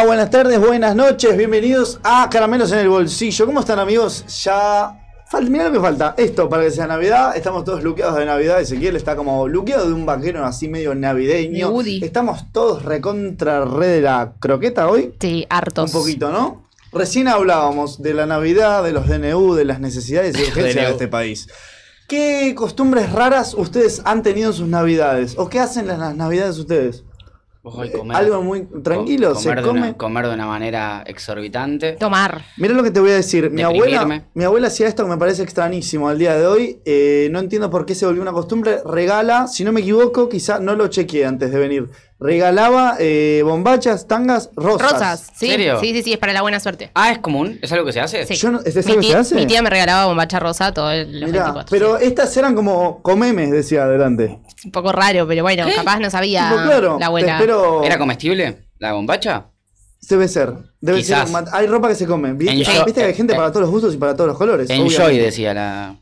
Hola, buenas tardes, buenas noches, bienvenidos a Caramelos en el Bolsillo. ¿Cómo están amigos? Ya... Falta, mirá lo que falta. Esto para que sea Navidad. Estamos todos luqueados de Navidad. Ezequiel está como luqueado de un vaquero así medio navideño. De Woody. Estamos todos recontra re de la croqueta hoy. Sí, hartos. Un poquito, ¿no? Recién hablábamos de la Navidad, de los DNU, de las necesidades y urgencias de este país. ¿Qué costumbres raras ustedes han tenido en sus Navidades? ¿O qué hacen en las Navidades ustedes? Ojo, comer- Algo muy tranquilo, co- se comer, de come. una, comer de una manera exorbitante. Tomar. Mira lo que te voy a decir. Mi abuela, mi abuela hacía esto que me parece extrañísimo al día de hoy. Eh, no entiendo por qué se volvió una costumbre. Regala, si no me equivoco, quizá no lo chequeé antes de venir. Regalaba eh, bombachas, tangas, rosas. Rosas. Sí, ¿Serio? sí, sí, sí, es para la buena suerte. Ah, ¿es común? ¿Es algo que se hace? Sí. Yo no- ¿es eso mi, que tía, se hace? mi tía me regalaba bombacha rosa todos los Mirá, 24. pero sí. estas eran como comemes, decía adelante. Es un poco raro, pero bueno, capaz no sabía Tipo, claro, la te abuela. espero- ¿Era comestible la bombacha? Debe ser. Debe Quizás. ser. Hay ropa que se come. ¿Viste, Enjoy- Viste que hay gente eh, para todos los gustos y para todos los colores. Enjoy, obviamente. decía la.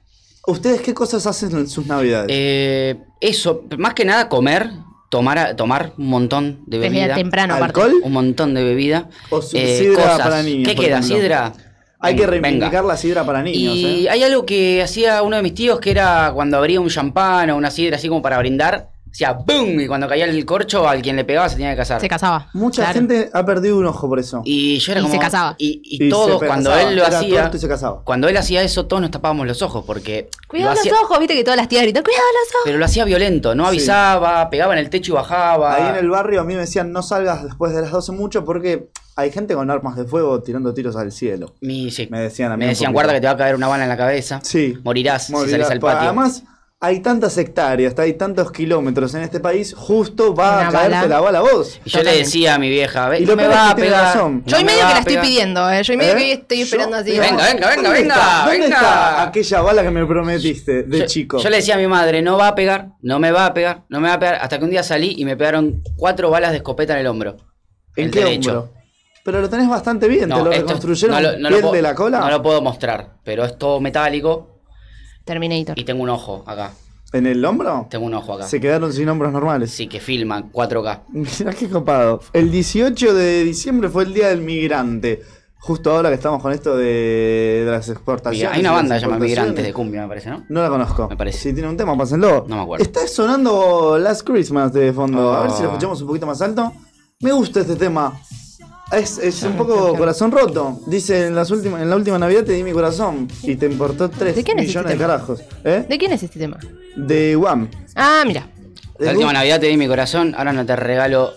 ¿Ustedes qué cosas hacen en sus navidades? Eh, eso, más que nada comer, tomar, tomar un montón de Desde bebida. temprano, aparte. ¿Alcohol? Un montón de bebida. O Eh, sidra cosas. para niños, ¿Qué queda? ejemplo. ¿Sidra? hay que Venga. reivindicar la sidra para niños. Y ¿eh? hay algo que hacía uno de mis tíos que era cuando abría un champán o una sidra así como para brindar, hacía ¡boom! Y cuando caía el corcho, al quien le pegaba se tenía que casar. Se casaba. Mucha Claro. gente ha perdido un ojo por eso. Y yo era Y como. se casaba. Y, y Y todos, cuando casaba, él lo era hacía. tuerto y se casaba. Cuando él hacía eso, todos nos tapábamos los ojos porque. Cuidado lo los hacía- ojos, viste que todas las tías gritan, cuidado los ojos. Pero lo hacía violento, no Sí. avisaba, pegaba en el techo y bajaba. Ahí en el barrio a mí me decían no salgas después de las 12 mucho porque hay gente con armas de fuego tirando tiros al cielo. Mi- sí. Me decían a mí. Me decían, guarda que te va a caer una bala en la cabeza. Sí. Morirás Morirás. si salís al Pa- patio. Además, hay tantas hectáreas, hay tantos kilómetros en este país, justo va Una a caerte bala. la bala a vos. y yo le decía a mi vieja, ve, Y no lo me peor es va que a tiene pegar. razón. Yo no y me medio va que a la estoy pegar". pidiendo, eh. Yo y medio ¿Eh? que estoy Yo- esperando así. Venga, venga, venga, ¿dónde venga, está? ¿Dónde venga? está aquella bala que me prometiste de yo, chico? yo le decía a mi madre, no va a pegar, no me va a pegar, no me va a pegar. Hasta que un día salí y me pegaron cuatro balas de escopeta en el hombro. ¿En el qué derecho. hombro? Pero lo tenés bastante bien, te lo esto- reconstruyeron no lo- no lo piel puedo- de la cola. No lo puedo mostrar, pero es todo metálico Terminator. y tengo un ojo acá. ¿En el hombro? Tengo un ojo acá. Se quedaron sin hombros normales. Sí, que filman 4K. Mirá qué copado. El 18 de diciembre fue el Día del Migrante. Justo ahora que estamos con esto de, de las exportaciones. Hay una banda que se llama importaciones. Migrantes de Cumbia, me parece, ¿no? No la conozco. Me parece. Si tiene un tema, pásenlo. No me acuerdo. Está sonando Last Christmas de fondo. A ver si lo Oh. escuchamos un poquito más alto. Me gusta este tema. Es, es un poco corazón roto. Dice en, las últimas, en la última Navidad te di mi corazón y te importó 3 ¿De quién es millones este de tema? carajos. ¿Eh? ¿De quién es este tema? De Wham. Ah, mira. La última Navidad te di mi corazón, ahora no te regalo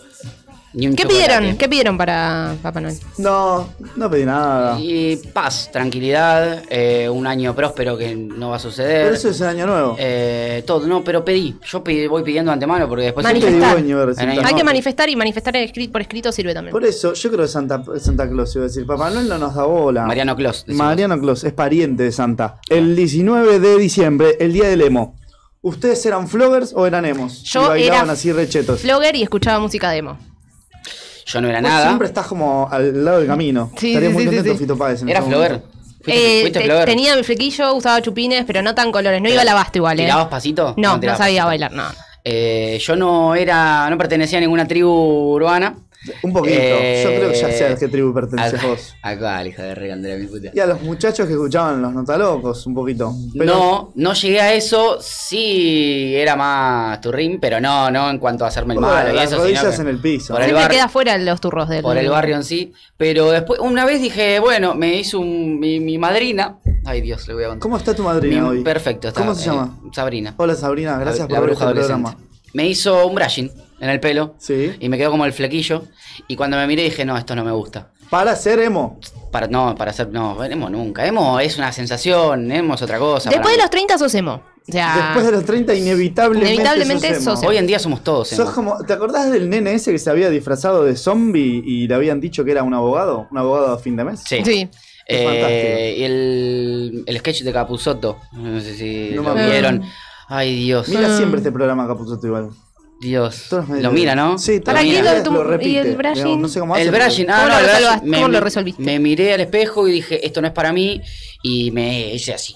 ni un ¿Qué chocolate. pidieron? ¿Qué pidieron para Papá Noel? No, no pedí nada. Y paz, tranquilidad, eh, un año próspero que no va a suceder. Pero eso es el año nuevo. Eh, todo, no, pero pedí. Yo pedí- voy pidiendo antemano porque después. Manifestar. de. Hay Hay que manifestar y manifestar por escrito sirve también. Por eso, yo creo que Santa, Santa Claus iba a decir. Papá Noel no nos da bola. Mariano Clos. decimos. Mariano Claus es pariente de Santa. El 19 de diciembre, el día del emo. ¿Ustedes eran floggers o eran emos? Yo y bailaban era así rechetos. Flogger y escuchaba música demo. Yo no era Vos nada. siempre estás como al lado del camino. Sí, Estaría sí, muy sí, contento sí. Fito Páez en Era ese flower. momento. ¿Fuiste, Eh, fuiste te- flower? tenía mi flequillo, usaba chupines, pero no tan colores. No iba al abasto igual, ¿eh? ¿Tirabas pasito? No, no sabía pasito. bailar, no. Eh, yo no era, no pertenecía a ninguna tribu urbana. Un poquito. Eh, Yo creo que ya sé a qué tribu perteneces Al- vos. Acá, hija de regandera, mi puta. Y a los muchachos que escuchaban los notalocos, un poquito. Pero No, no llegué a eso. Sí, era más turrín, pero no, no en cuanto a hacerme el malo y las eso. sino rodillas en el piso. Por el barrio. queda fuera los turros del por el barrio en sí. Pero después, una vez dije, bueno, me hizo un- mi, mi madrina. Ay, Dios, le voy a contar. ¿Cómo está tu madrina Mi- hoy? Perfecto, está, ¿Cómo se eh, llama? Sabrina. Hola Sabrina, gracias la por ver bruja este programa. Me hizo un brushing en el pelo. Sí. Y me quedó como el flequillo. Y cuando me miré dije, no, esto no me gusta. Para ser emo. Para, no, para hacer, no, emo nunca. Emo es una sensación, emo es otra cosa. Después de mí. los 30 sos emo. O sea, Después de los 30, inevitablemente. Inevitablemente sos emo. sos emo. Hoy en día somos todos emo. Sos como, ¿Te acordás del nene ese que se había disfrazado de zombie y le habían dicho que era un abogado? ¿Un abogado a fin de mes? Sí. sí. Es Eh, fantástico. y el, el sketch de Capuzotto. No sé si No me lo acuerdo. Ay, Dios. Mira Ah. siempre este programa Capuzotto igual. Dios. Lo mira, ¿no? Sí, Para Lo qué mira. lo- tu- lo repite. y el brushing. digamos, no sé cómo hace, El brushing, ah, ¿Cómo no, lo el brushing, resolvaste? me, ¿Cómo lo resolviste? me miré al espejo y dije, esto no es para mí, y me hice así.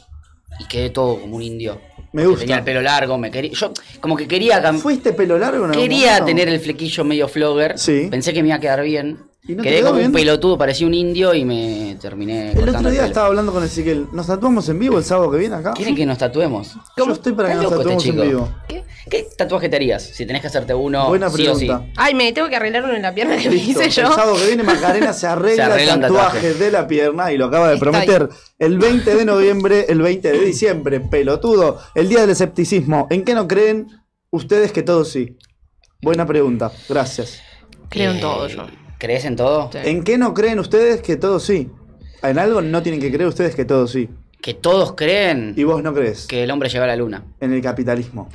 Y quedé todo como un indio. Me gusta. Tenía el pelo largo, me quería. Yo como que quería cam- ¿Fuiste pelo largo en algún Quería momento? tener el flequillo medio flogger. Sí. Pensé que me iba a quedar bien. ¿Y no Quedé quedó como un bien? pelotudo, parecía un indio y me terminé. El otro día estaba hablando con Ezequiel. ¿Nos tatuamos en vivo el sábado que viene acá? ¿Quieren que nos tatuemos? Yo estoy para que nos este tatuemos en vivo. ¿Qué, qué tatuaje te harías? Si tenés que hacerte uno, Buena sí o sí. pregunta. Ay, me tengo que arreglar uno en la pierna que me hice El yo. sábado que viene Macarena se arregla, Se arregla el un tatuaje tatuaje. de la pierna y lo acaba de Estoy. prometer el 20 de noviembre, el 20 de diciembre, pelotudo, el día del escepticismo. ¿En qué no creen ustedes que todos sí? Buena pregunta, gracias. Creo en Eh, todo yo. ¿Crees en todo? Sí. ¿En qué no creen ustedes que todos sí? En algo no tienen que creer ustedes que todos sí. Que todos creen Y vos no crees. que el hombre llegó a la luna. En el capitalismo.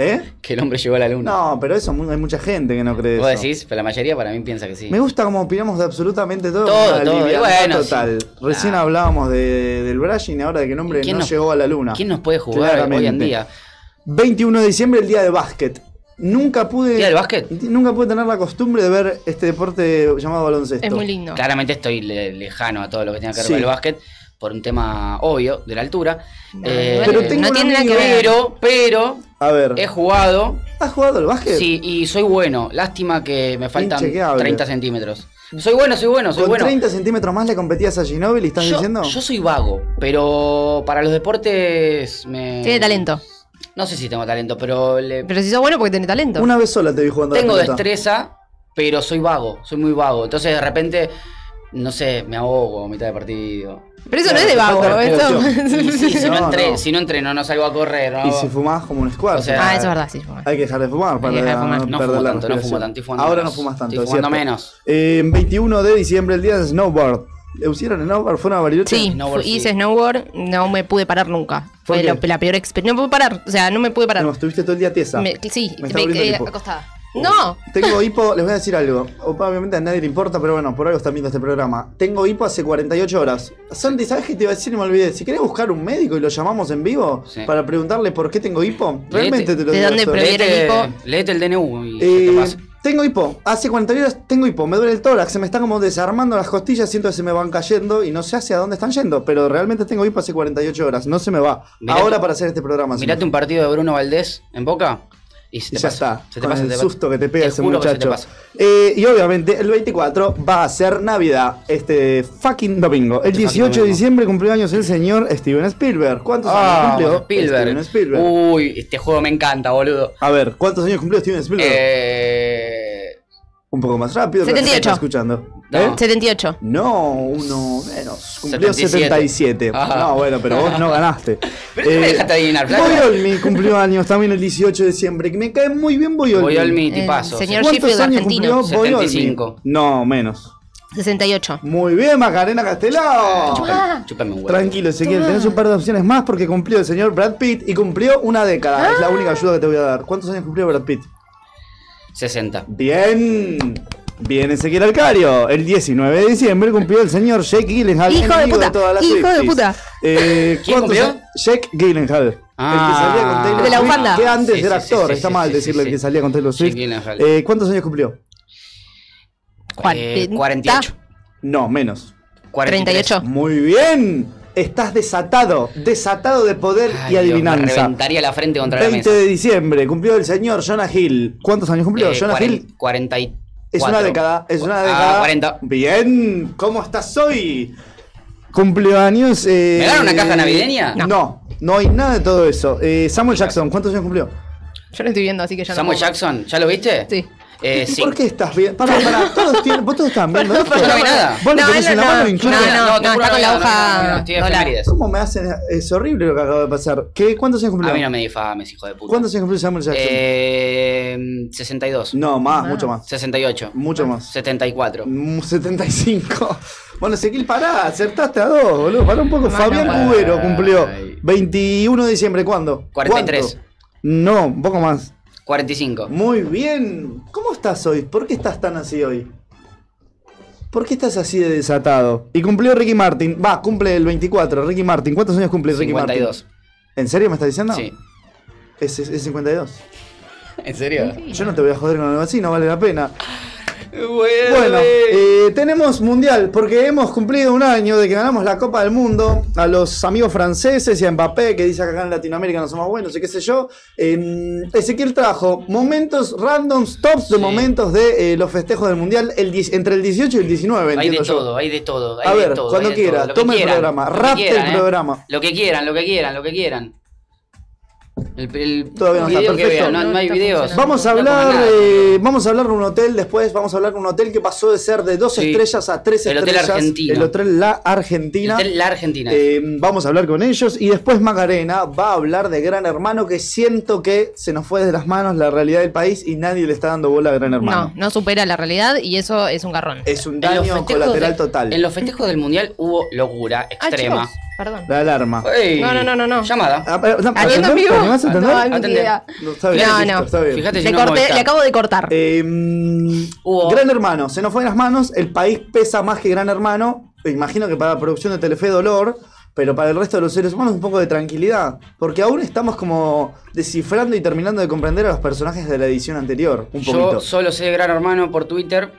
¿Eh? Que el hombre llegó a la luna. No, pero eso hay mucha gente que no cree Vos eso. decís, pero la mayoría para mí piensa que sí. Me gusta como opinamos de absolutamente todo. Todo, todo, bueno, total. sí. Recién Nah. hablábamos de, del brushing y ahora de que el hombre ¿Quién no nos- llegó a la luna. ¿Quién nos puede jugar Claramente. hoy en día? 21 de diciembre, el día de básquet. Nunca pude. Nunca pude tener la costumbre de ver este deporte llamado baloncesto. Es muy lindo. Claramente estoy le- lejano a todo lo que tenga que ver Sí. con el básquet por un tema obvio de la altura. No, Eh, igual Pero tengo no tiene nada que ver. pero, pero, A ver, he jugado. ¿has jugado al básquet? Sí, y soy bueno. Lástima que me faltan Inchequeable. 30 centímetros. Soy bueno, soy bueno, soy Con bueno. 30 centímetros más le competías a Ginóbili, ¿estás yo, diciendo? yo soy vago, pero para los deportes me... Tiene talento. No sé si tengo talento, pero le- Pero si sos bueno porque tenés talento. Una vez sola te vi jugando a la tengo pelota. destreza, pero soy vago, soy muy vago. Entonces de repente, no sé, me ahogo a mitad de partido. Pero eso Claro, no es de vago. Eso... sí, si, no No, entre- no. si no entreno, no salgo a correr. no Y si fumás como un squad. O sea, ah, eso es verdad, sí. Hay que dejar de fumar para Hay que dejar de fumar. No perder fumo la tanto, no fumo tanto, Ahora menos. no fumas tanto. Estoy fumando cierto. menos. Eh, 21 de diciembre, el día de snowboard. ¿Hicieron snowboard? ¿Fue una Bariloche? Sí, Snowboard, fu- sí. hice snowboard, no me pude parar nunca. ¿Por Fue la peor experiencia. No pude parar, o sea, no me pude parar. No, estuviste todo el día tiesa. Me- sí, Me me acostada. No, Tengo hipo, les voy a decir algo. Obviamente a nadie le importa, pero bueno, por algo están viendo este programa. Tengo hipo hace 48 horas. Santi, ¿sabes qué te iba a decir y me olvidé? Si querés buscar un médico y lo llamamos en vivo Sí. para preguntarle por qué tengo hipo, realmente te lo ¿de digo. dónde esto. proviene? el hipo. léete el DNU y Eh, te pasa. Tengo hipo. Hace 48 horas tengo hipo. Me duele el tórax. Se me están como desarmando las costillas. Siento que se me van cayendo y no sé hacia dónde están yendo. Pero realmente tengo hipo hace 48 horas. No se me va. Mirate- Ahora para hacer este programa. Mirate un partido de Bruno Valdés en Boca y se Y te ya pasa. está. Se te con pasa, el te susto que te pega ese muchacho. Eh, y obviamente el 24 va a ser Navidad, este fucking domingo. El Este fucking 18 de diciembre cumplió años el señor Steven Spielberg. ¿Cuántos años Ah, cumplió? Spielberg. Steven Spielberg. Uy, este juego me encanta, boludo. A ver, ¿cuántos años cumplió Steven Spielberg? Eh, Un poco más rápido. que la gente 78. está escuchando. No. ¿Eh? 78. No, uno menos. Cumplió 77. 77. Ajá. No, bueno, pero vos no ganaste. Pero ¿qué me dejaste adivinar? Boyolmi cumplió años también el 18 de diciembre. Que me cae muy bien Boyolmi. Boyolmi, tipazo. señor ¿Cuántos Sheffield años argentino. cumplió Boyolmi? 75. No, menos. 68. Muy bien, Macarena Castelao. Chúpame- Chúpame un huevo. Tranquilo, Ezequiel, tenés un par de opciones más porque cumplió el señor Brad Pitt y cumplió una década. Es la única ayuda que te voy a dar. ¿Cuántos años cumplió Brad Pitt? 60. Bien. Bien, Ezequiel Alcario. El 19 de diciembre cumplió el señor Jake Gyllenhaal. Hijo de puta, las hijo de puta. Eh, ¿Quién ¿cuántos cumplió? años? Jake Gyllenhaal. Ah, el que salía con Taylor de la Swift, bufanda. Que antes Sí, era sí, actor. sí, Está sí, mal sí, decirle sí, el que salía con Taylor Swift. Eh, ¿Cuántos años cumplió? Eh, 48. No, menos. 43. 38. Muy bien. Estás desatado. Desatado de poder Ay, y Dios, me adivinanza. reventaría la frente contra la 20 mesa. de diciembre cumplió el señor Jonah Hill. ¿Cuántos años cumplió? Eh, Jonah 40, Hill 44. es una década. Es una Ah, década. 40. Bien. ¿Cómo estás hoy? Cumplió años. Eh, ¿Me dan una caja navideña? No. no, hay nada de todo eso. Eh, Samuel Jackson, ¿cuántos años cumplió? Yo lo estoy viendo, así que ya no. Samuel. Jackson, ¿ya lo viste? Sí. Eh, ¿Y sí. ¿Por qué estás bien? Pará, pará, todos tienen, vos todos están viendo esto. No vi nada. Vos lo No, tenés él en la no, mano no, no, no, juro está con la no, hoja no, no. ¿Cómo me hacen? Es horrible lo que acaba de pasar. ¿Qué, ¿Cuántos años cumplió? A mí no me difames, hijo de puta. ¿Cuántos años cumplió Samuel Jackson? Eh, 62. No, más, mucho más. 68. Mucho más. 74. Mm, 75. Bueno, Ezequiel, pará, acertaste a dos, boludo. Pará un poco. Fabián. Cubero cumplió Ay. 21 de diciembre. ¿Cuándo? 43. ¿Cuánto? No, un poco más. 45. Muy bien. ¿Cómo estás hoy? ¿Por qué estás tan así hoy? ¿Por qué estás así de desatado? Y cumplió Ricky Martin. Va, cumple el 24. Ricky Martin. ¿Cuántos años cumple Ricky 52. Martin? ¿En serio me estás diciendo? Sí. Es, es, es 52. ¿En serio? Yo no te voy a joder con algo así, no vale la pena. Bueno, Bueno, eh, tenemos mundial porque hemos cumplido un año de que ganamos la Copa del Mundo a los amigos franceses y a Mbappé que dice que acá en Latinoamérica no somos buenos y qué sé yo. Eh, Ezequiel trajo momentos randoms, tops de Sí. momentos de eh, los festejos del mundial el entre el 18 y el 19, hay de yo. todo, hay de todo. hay A de ver, todo, cuando quiera, toma el programa, rapte el ¿eh? programa. Lo que quieran, lo que quieran, lo que quieran. El, el Todavía no está perfecto. no, no hay No videos. Vamos a hablar, eh, vamos a hablar de un hotel después, vamos a hablar de un hotel que pasó de ser de dos Sí. estrellas a tres El Hotel estrellas. Argentino. El Hotel La Argentina. El- La Argentina. Eh, vamos a hablar con ellos y después Macarena va a hablar de Gran Hermano que siento que se nos fue de las manos la realidad del país y nadie le está dando bola a Gran Hermano. No, no supera la realidad y eso es un garrón. Es un daño colateral de- total. En los festejos del mundial hubo locura Ah, extrema. Perdón. La alarma. Ey, No, no, no, no, no. Llamada. Ah, no, ¿Atiendo en vivo? ¿Te animás a atender? No, Atender. No, está bien, No, listo, no. está bien. Fíjate si Le, no corté, Movistar. le acabo de cortar. Eh, mm, Hubo- Gran Hermano, se nos fue de las manos, el país pesa más que Gran Hermano, me imagino que para la producción de Telefe dolor, pero para el resto de los seres humanos un poco de tranquilidad, porque aún estamos como descifrando y terminando de comprender a los personajes de la edición anterior, un Yo poquito. solo sé de Gran Hermano por Twitter,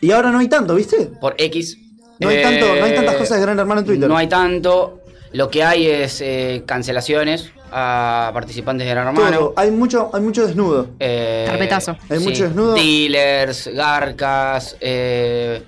Y ahora no hay tanto, ¿viste? por X. No hay, Eh, tanto, no hay tantas cosas de Gran Hermano en Twitter. No hay tanto. Lo que hay es eh, cancelaciones a participantes de Gran Hermano. Todo. Hay mucho, hay mucho desnudo. Eh, Carpetazo. Hay mucho desnudo. Dealers, garcas, eh,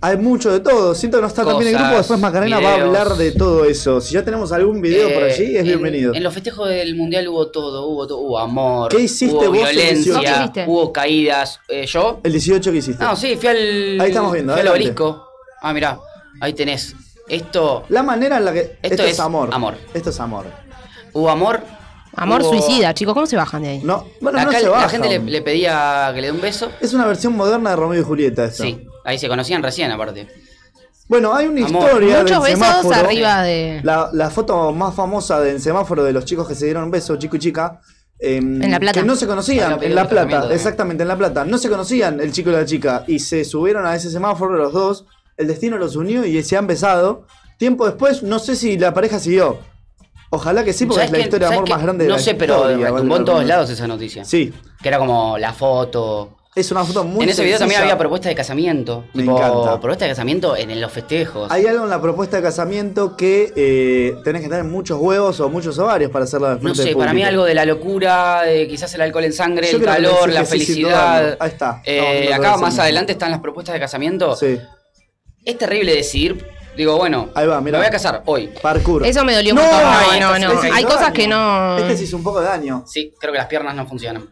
Hay mucho de todo. Siento que no está también el grupo. Después Macarena va a hablar de todo eso. Si ya tenemos algún video por eh, allí, es en- bienvenido. En, los festejos del mundial hubo todo, hubo todo, hubo amor, ¿Qué hiciste hubo vos el 18? violencia, ¿Vos qué hiciste? hubo caídas. Eh, ¿Yo? El 18 que hiciste. No, sí, fui al. Ahí estamos viendo, Fui al obelisco. Ah, mirá, ahí tenés. Esto. La manera en la que. Esto, es, es amor. amor. Esto es amor. Hubo amor. Amor hubo- suicida, chicos, ¿cómo se bajan de ahí? No, bueno, Acá no se la baja. gente le, le pedía que le dé un beso. Es una versión moderna de Romeo y Julieta esto. Sí, ahí se conocían recién, aparte. Bueno, hay una Amor. historia Muchos del besos semáforo. arriba de. La, la foto más famosa del semáforo de los chicos que se dieron un beso, chico y chica. em, En La Plata. Que no se conocían, la en La Plata, exactamente, en La Plata. No se conocían el chico y la chica. Y se subieron a ese semáforo los dos. El destino los unió y se han besado. Tiempo después, no sé si la pareja siguió. Ojalá que sí, porque es ¿Sabes la historia de ¿Sabes amor más grande de No la sé, pero historia, retumbó en todos lados esa noticia. Sí, Que era como la foto. es una foto muy en ese video también había propuesta de casamiento. Me tipo, encanta. propuesta de casamiento en, en los festejos. Hay algo en la propuesta de casamiento que eh, tenés que tener muchos huevos o muchos ovarios para hacerla de no sé, para mí algo de la locura, de quizás el alcohol en sangre, Yo el calor, la sí, felicidad. Ahí está. Eh, acá de más adelante están las propuestas de casamiento. Sí, Es terrible decidir. Digo, bueno, Ahí va, mirá. me voy a casar hoy. parkour. Eso me dolió No, mucho. ay, No, no, este no. hizo Hay cosas daño. que no. Este se hizo un poco de daño. Sí, creo que las piernas no funcionan.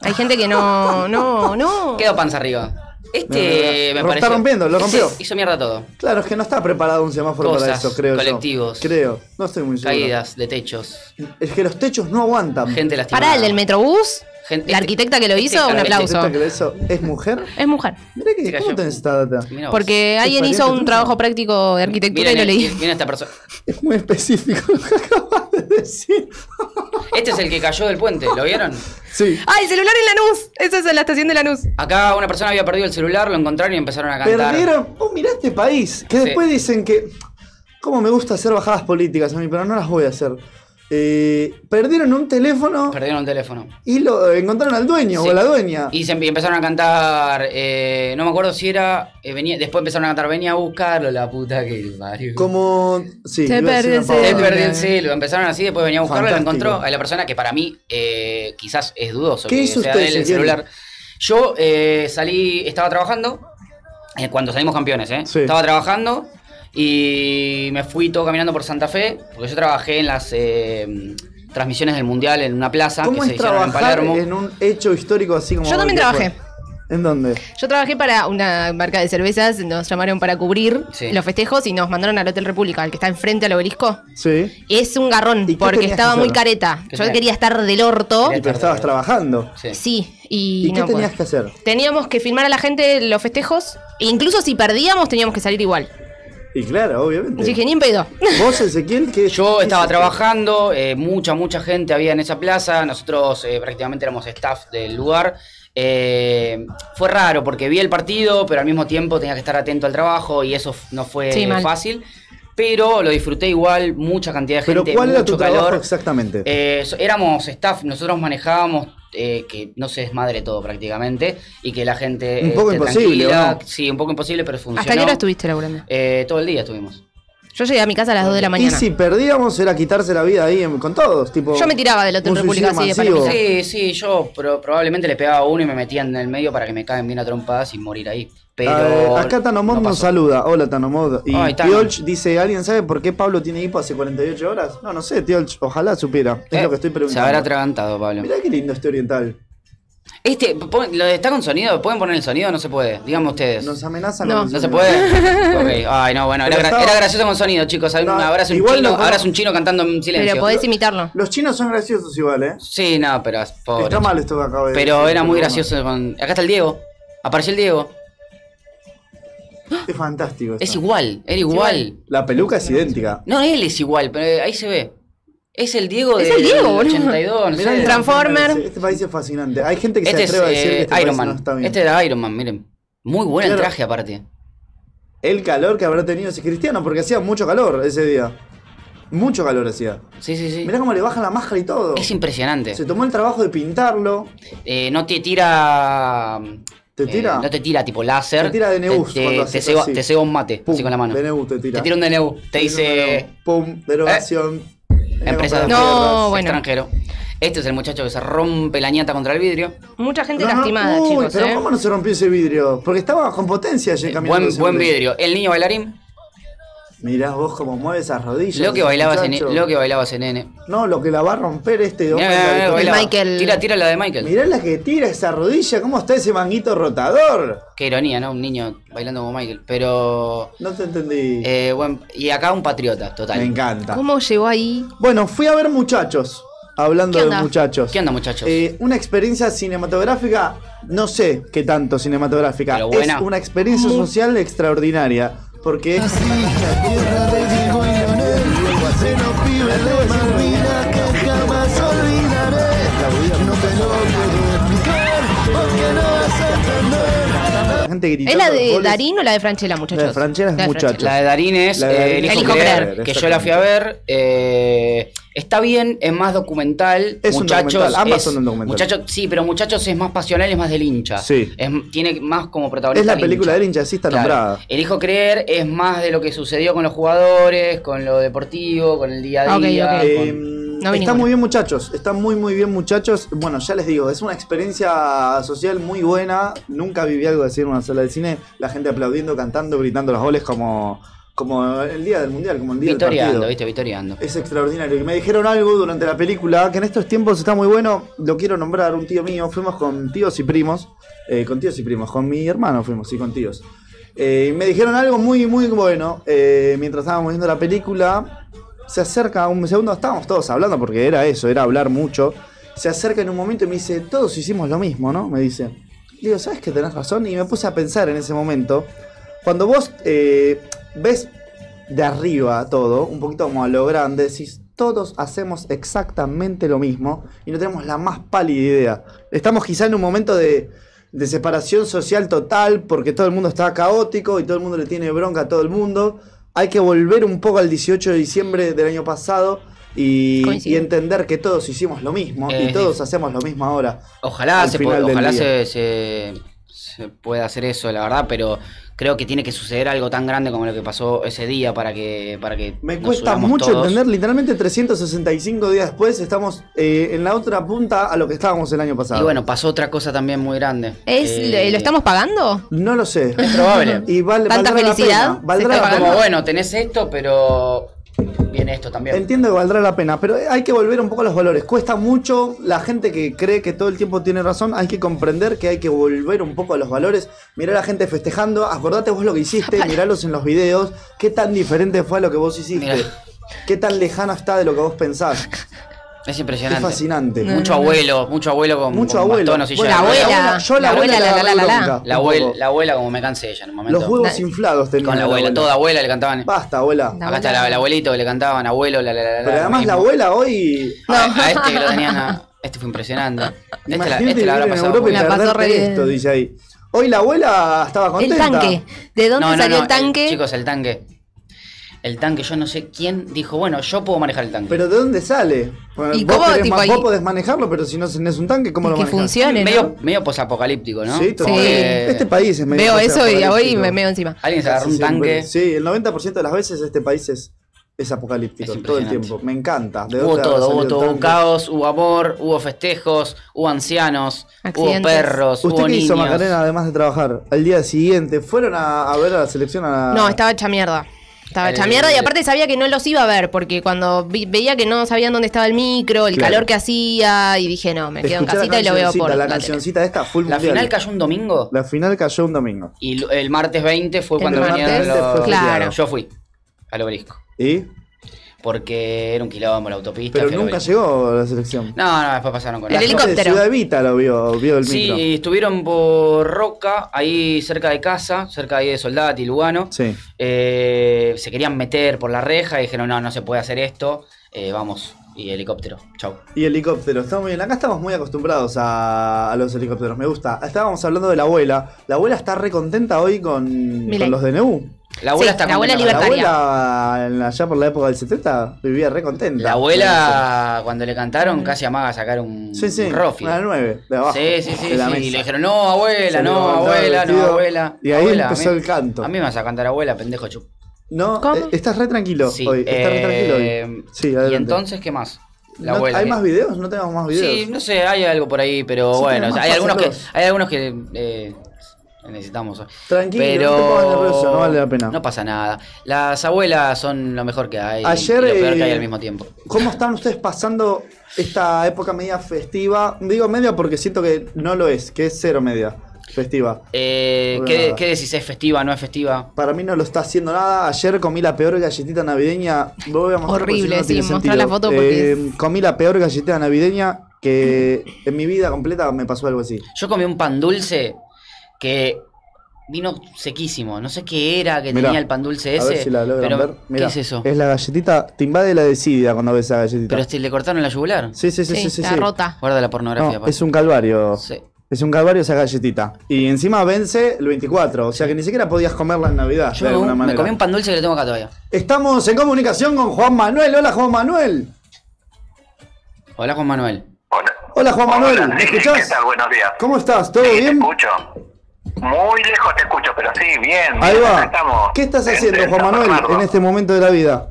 Hay gente que no. No, no. Quedó panza arriba. Este me Lo parece. está rompiendo, lo rompió. hizo mierda todo. Claro, es que no está preparado un semáforo para Cosas, eso, creo colectivos. yo. Creo, no estoy muy seguro. Caídas de techos. Es que los techos no aguantan. Gente lastimada. Pará, el del Metrobús. Gente- La arquitecta que lo este hizo, un aplauso. ¿Esta que lo hizo es mujer? Es mujer. Mirá que, ¿cómo tenés esta data? Porque alguien hizo un trabajo práctico de arquitectura Miren, y lo leí. miren esta persona. Es muy específico lo que acabas de decir. Este es el que cayó del puente, ¿lo vieron? Sí. ¡Ah, el celular en Lanús! Esa es en la estación de Lanús. Acá una persona había perdido el celular, lo encontraron y empezaron a cantar. Perdieron. Oh, mirá este país. Que Sí. después dicen que. ¿Cómo me gusta hacer bajadas políticas a mí? Pero no las voy a hacer. Eh, perdieron un teléfono Perdieron un teléfono. y lo encontraron al dueño Sí. o a la dueña. Y se empezaron a cantar, eh, no me acuerdo si era, eh, venía, después empezaron a cantar, venía a buscarlo, la puta que parió. Como. Sí, Se perdió el Se pavada. celular. perdió el celo, empezaron así, después venía a buscarlo, lo encontró a la persona que para mí eh, quizás es dudoso ¿Qué que hizo sea usted, de él el celular. Yo eh, salí, estaba trabajando, eh, cuando salimos campeones, ¿eh? Sí. Estaba trabajando y me fui todo caminando por Santa Fe, porque yo trabajé en las eh, transmisiones del Mundial en una plaza ¿Cómo que se es hicieron en trabajar Palermo. en un hecho histórico así como. Yo también trabajé. fue? ¿En dónde? Yo trabajé para una marca de cervezas, nos llamaron para cubrir Sí. los festejos y nos mandaron al Hotel República, el que está enfrente al obelisco. Sí. Es un garrón, ¿Y qué porque estaba muy careta. ¿Qué Yo quería estar del orto. Y pero estabas trabajando. Sí. Sí, y, ¿Y, qué no tenías que hacer? Teníamos que filmar a la gente los festejos. E incluso si perdíamos, teníamos que salir igual. Y claro, obviamente. Dije, ni en pedo. Vos, Ezequiel, que Yo estaba trabajando, eh, mucha, mucha gente había en esa plaza, nosotros eh, prácticamente éramos staff del lugar. Eh, fue raro porque vi el partido, pero al mismo tiempo tenía que estar atento al trabajo y eso no fue Sí, mal. Pero lo disfruté igual, mucha cantidad de Pero gente, ¿cuál era mucho tu trabajo calor. exactamente? Eh, éramos staff, nosotros manejábamos eh, que no se desmadre todo prácticamente y que la gente Un eh, poco esté imposible, ¿o tranquila. no? Sí, un poco imposible, pero funcionó. ¿Hasta qué hora estuviste laburando? Eh, todo el día estuvimos. Yo llegué a mi casa a las 2 de la y mañana. si perdíamos era quitarse la vida ahí en- con todos, tipo. Yo me tiraba del Hotel un República así de. Sí, sí, yo pro- probablemente le pegaba a uno y me metía en el medio para que me caigan bien a trompadas y morir ahí. Pero. Eh, acá Tanomod no nos saluda. Hola Tanomod. Y Ay. Tiolch dice, ¿alguien sabe por qué Pablo tiene hipo hace 48 horas? No, no sé, Tiolch. Ojalá supiera. Es Eh, lo que estoy Se preguntando. habrá atragantado, Pablo. Mirá qué lindo este oriental. Este, ¿lo de está con sonido? ¿Pueden poner el sonido? No se puede. Díganme ustedes. Nos amenazan No. con ¿No se puede? Ok. Ay, no, bueno, era, estaba- gracioso con sonido, chicos. No, abrazo un chino, no puedo- abrazo un chino cantando en silencio. Pero podés imitarlo. Los chinos son graciosos igual, ¿eh? Sí, no, pero pobre. Está mal esto que acabo de Pero decir, era muy gracioso con. Acá está el Diego. Apareció el Diego. Es fantástico. Es igual, era igual. La peluca es idéntica. No, él es igual, pero ahí se ve. Es el Diego Es del el Diego, boludo. 82, no Mirá el Transformer. Este, este país es fascinante. Hay gente que Este se es atreve a decir que eh, este Iron país no Man. está bien. Este era Iron Man, miren. Muy buen el Claro. traje aparte. El calor que habrá tenido ese cristiano, porque hacía mucho calor ese día. Mucho calor hacía. Sí, sí, sí. Mirá cómo le bajan la máscara y todo. Es impresionante. Se tomó el trabajo de pintarlo. Eh, no te tira. ¿Te eh, tira? no te tira tipo láser. Te tira Te, cuando te, haces ceba, te ceba un mate, Pum, así con la mano. DNU te tira. Te tira un DNU. Te dice. Pum, derogación. A Empresa de No, bueno. extranjero. Este es el muchacho que se rompe la ñata contra el vidrio. Mucha gente No, no, lastimada, uy, chicos. pero ¿eh? ¿cómo no se rompió ese vidrio? Porque estaba con potencia ayer caminando. Buen, buen vidrio. El niño bailarín. Mirá vos cómo mueve esas rodillas. Lo que ese bailaba ese, muchacho. ne- lo que bailaba ese nene. No, lo que la va a romper este hombre. Mirá, mirá, mirá, Mirá, bailaba. Michael. Tira, tira la de Michael. Mirá la que tira esa rodilla, cómo está ese manguito rotador. Qué ironía, ¿no? Un niño bailando como Michael. Pero. No te entendí. eh, buen- y acá un patriota, total. Me encanta. ¿Cómo llegó ahí? Bueno, fui a ver muchachos. Hablando ¿Qué de muchachos. ¿Qué onda, muchachos? Eh, una experiencia cinematográfica, no sé qué tanto cinematográfica. Pero buena. Es una experiencia social extraordinaria. Porque es. Tierra de Diego gente gritando ¿Es la de goles. Darín o la de Franchella, muchachos? La de Franchella es La de muchacho. La de Darín es La de eh, El hijo Elijo creer, creer, que yo la fui a ver. eh, está bien, es más documental. Es un muchachos, documental, ambas es- son un documental. Muchachos, sí, pero Muchachos es más pasional, es más del hincha. Sí. Es- tiene más como protagonista. Es la película del hincha, así está Claro. nombrada. El hijo creer es más de lo que sucedió con los jugadores, con lo deportivo, con el día a Ok, día. ok. Eh, con- No está ninguna. muy bien muchachos, está muy muy bien muchachos. Bueno, ya les digo, es una experiencia social muy buena. Nunca viví algo así en una sala de cine. La gente aplaudiendo, cantando, gritando los goles como, como el día del mundial, como el día del Vitoriando, partido. ¿viste? Vitoriando. Es extraordinario. Y me dijeron algo durante la película que en estos tiempos está muy bueno. Lo quiero nombrar, un tío mío. Fuimos con tíos y primos. eh, con tíos y primos. Con mi hermano fuimos, y con tíos. Eh, y me dijeron algo muy, muy bueno. eh, mientras estábamos viendo la película. Se acerca un segundo. Estábamos todos hablando porque era eso, era hablar mucho. Se acerca en un momento y me dice: Todos hicimos lo mismo, ¿no? Me dice. Digo, ¿sabes que tenés razón? Y me puse a pensar en ese momento. Cuando vos eh, ves de arriba todo, un poquito como a lo grande, decís, todos hacemos exactamente lo mismo y no tenemos la más pálida idea. Estamos quizá en un momento de, de separación social total porque todo el mundo está caótico y todo el mundo le tiene bronca a todo el mundo. Hay que volver un poco al 18 de diciembre del año pasado y, entender que todos hicimos lo mismo Eh, y todos hacemos lo mismo ahora. Ojalá, final se, se, se pueda hacer eso, la verdad, pero creo que tiene que suceder algo tan grande como lo que pasó ese día para que, para que Me nos cuesta mucho todos. entender, literalmente 365 días después estamos eh, en la otra punta a lo que estábamos el año pasado. Y bueno, pasó otra cosa también muy grande. ¿Es, Eh, ¿Lo estamos pagando? No lo sé. Es probable. Y vale, ¿Tanta valdrá la felicidad? pena, ¿Se Valdrá está la pagando? pena. Como bueno, tenés esto, pero viene esto también. Entiendo que valdrá la pena, pero hay que volver un poco a los valores. Cuesta mucho, la gente que cree que todo el tiempo tiene razón, hay que comprender que hay que volver un poco a los valores. Mirá a la gente festejando, acordate vos lo que hiciste, miralos en los videos, qué tan diferente fue a lo que vos hiciste. Mirá. Qué tan lejano está de lo que vos pensás. Es impresionante. fascinante. No, Mucho no, no. abuelo, mucho abuelo con, Mucho con abuelo. Bueno, la abuela. yo la La abuela, la, abuela, la abuela como me cansé ella en un momento. Los huevos inflados tenía con la abuela, toda abuela le cantaban. Basta, abuela. La Acá está el abuelito que le cantaban, abuelo, la la la la. Pero además la abuela hoy. A, a este que lo tenían a- Este fue impresionante. Este la, este la habrá pasado. Europa y La pasó perderte re bien. esto, dice ahí. Hoy la abuela estaba El contenta. tanque. ¿De dónde salió el tanque? chicos, el tanque. El tanque, yo no sé quién dijo, bueno, yo puedo manejar el tanque. ¿Pero de dónde sale? Bueno, ¿Y vos, cómo, querés tipo, ma- ahí- vos podés manejarlo, pero si no tenés un tanque, ¿cómo Y lo que manejas? funcione, medio, ¿no? medio posapocalíptico, ¿no? Sí, total. Porque Este país es medio Veo eso y voy y apocalíptico. me meo encima. Alguien se agarró Casi un tanque. siempre. Sí, el 90% de las veces este país es, es apocalíptico Es todo el impresionante. tiempo. Me encanta. ¿De Hubo dónde habrá todo, hubo todo, hubo caos, hubo amor, hubo festejos, hubo ancianos, hubo perros, ¿Usted hubo qué hizo. Macarena, además de trabajar? Al día siguiente, ¿fueron a, a ver a la selección a la... No, estaba hecha mierda. Estaba hecha Eh, mierda y aparte sabía que no los iba a ver porque cuando vi- veía que no sabían dónde estaba el micro, el Claro. calor que hacía y dije, no, me quedo en casita y lo veo por La la cancioncita esta, full La mundial. final cayó un domingo La final cayó un domingo. y el martes 20 fue El cuando martes venían 20 los... Claro. Yo fui al obelisco. ¿Y? Porque era un quilombo la autopista. Pero nunca llegó la selección. No, no, después pasaron con El La helicóptero. Ciudad Evita lo vio, vio el micro. Sí, estuvieron por Roca, ahí cerca de casa, cerca ahí de Soldati, Lugano. Sí. Eh, se querían meter por la reja y dijeron, no, no se puede hacer esto. Eh, vamos, y helicóptero, chau. Y helicóptero, está muy bien. Acá estamos muy acostumbrados a, a los helicópteros, me gusta. Estábamos hablando de la abuela. La abuela está re contenta hoy con, con los DNU. La abuela Sí, está la abuela contenta. La libertaria. abuela, allá por la época del 70, vivía re contenta. La abuela, cuando le cantaron, casi amaga a sacar un, Sí, sí, un Rofi. una 9 de abajo. Sí, sí, sí, sí. Y le dijeron, no, abuela, no, abuela, no, abuela. y ahí Abuela, empezó mí- el canto. A mí me vas a cantar abuela, pendejo chup. No, ¿Cómo? eh, estás re tranquilo Sí, hoy. Estás re tranquilo eh, hoy. Sí, y adelante. entonces, ¿qué más? La No- abuela. ¿Hay que- más videos? No tenemos más videos. Sí, no sé, hay algo por ahí, pero Sí, bueno, hay algunos, que, hay algunos que eh, necesitamos. Tranquilo, pero no te pongas nervioso, no vale la pena. No pasa nada. Las abuelas son lo mejor que hay Ayer, y lo peor que hay eh, al mismo tiempo. ¿Cómo están ustedes pasando esta época media festiva? Digo media porque siento que no lo es, que es cero media festiva. Eh, ¿qué. ¿Qué decís? ¿Es festiva no es festiva? Para mí no lo está haciendo nada. Ayer comí la peor galletita navideña. Lo voy a mostrar Horrible, si no, sí, sentido. la foto porque Eh, Comí la peor galletita navideña que en mi vida completa me pasó algo así. Yo comí un pan dulce que vino sequísimo. No sé qué era que Mirá, tenía el pan dulce ese. a ver si la logran pero, ver. Mirá, ¿Qué es eso? Es la galletita. Te invade la desidia cuando ves esa galletita. Pero este, le cortaron la yugular. Sí, sí, sí, Sí, está sí. rota. Guarda la pornografía. No, es un calvario. Sí. Es un calvario esa galletita. Y encima vence el 24. O sea que ni siquiera podías comerla en Navidad. Yo de me, alguna me manera. comí un pan dulce que lo tengo acá todavía. Estamos en comunicación con Juan Manuel. Hola, Juan Manuel. Hola Juan Manuel. Hola. Hola, Juan Manuel. Hola, ¿Me sí, escuchás? ¿Qué tal? Buenos días. ¿Cómo estás? ¿Todo Sí, Te bien? escucho. Muy lejos te escucho, pero sí, bien. Ahí bien, va. estamos. ¿Qué estás En- haciendo, en Juan Manuel, en este momento de la vida?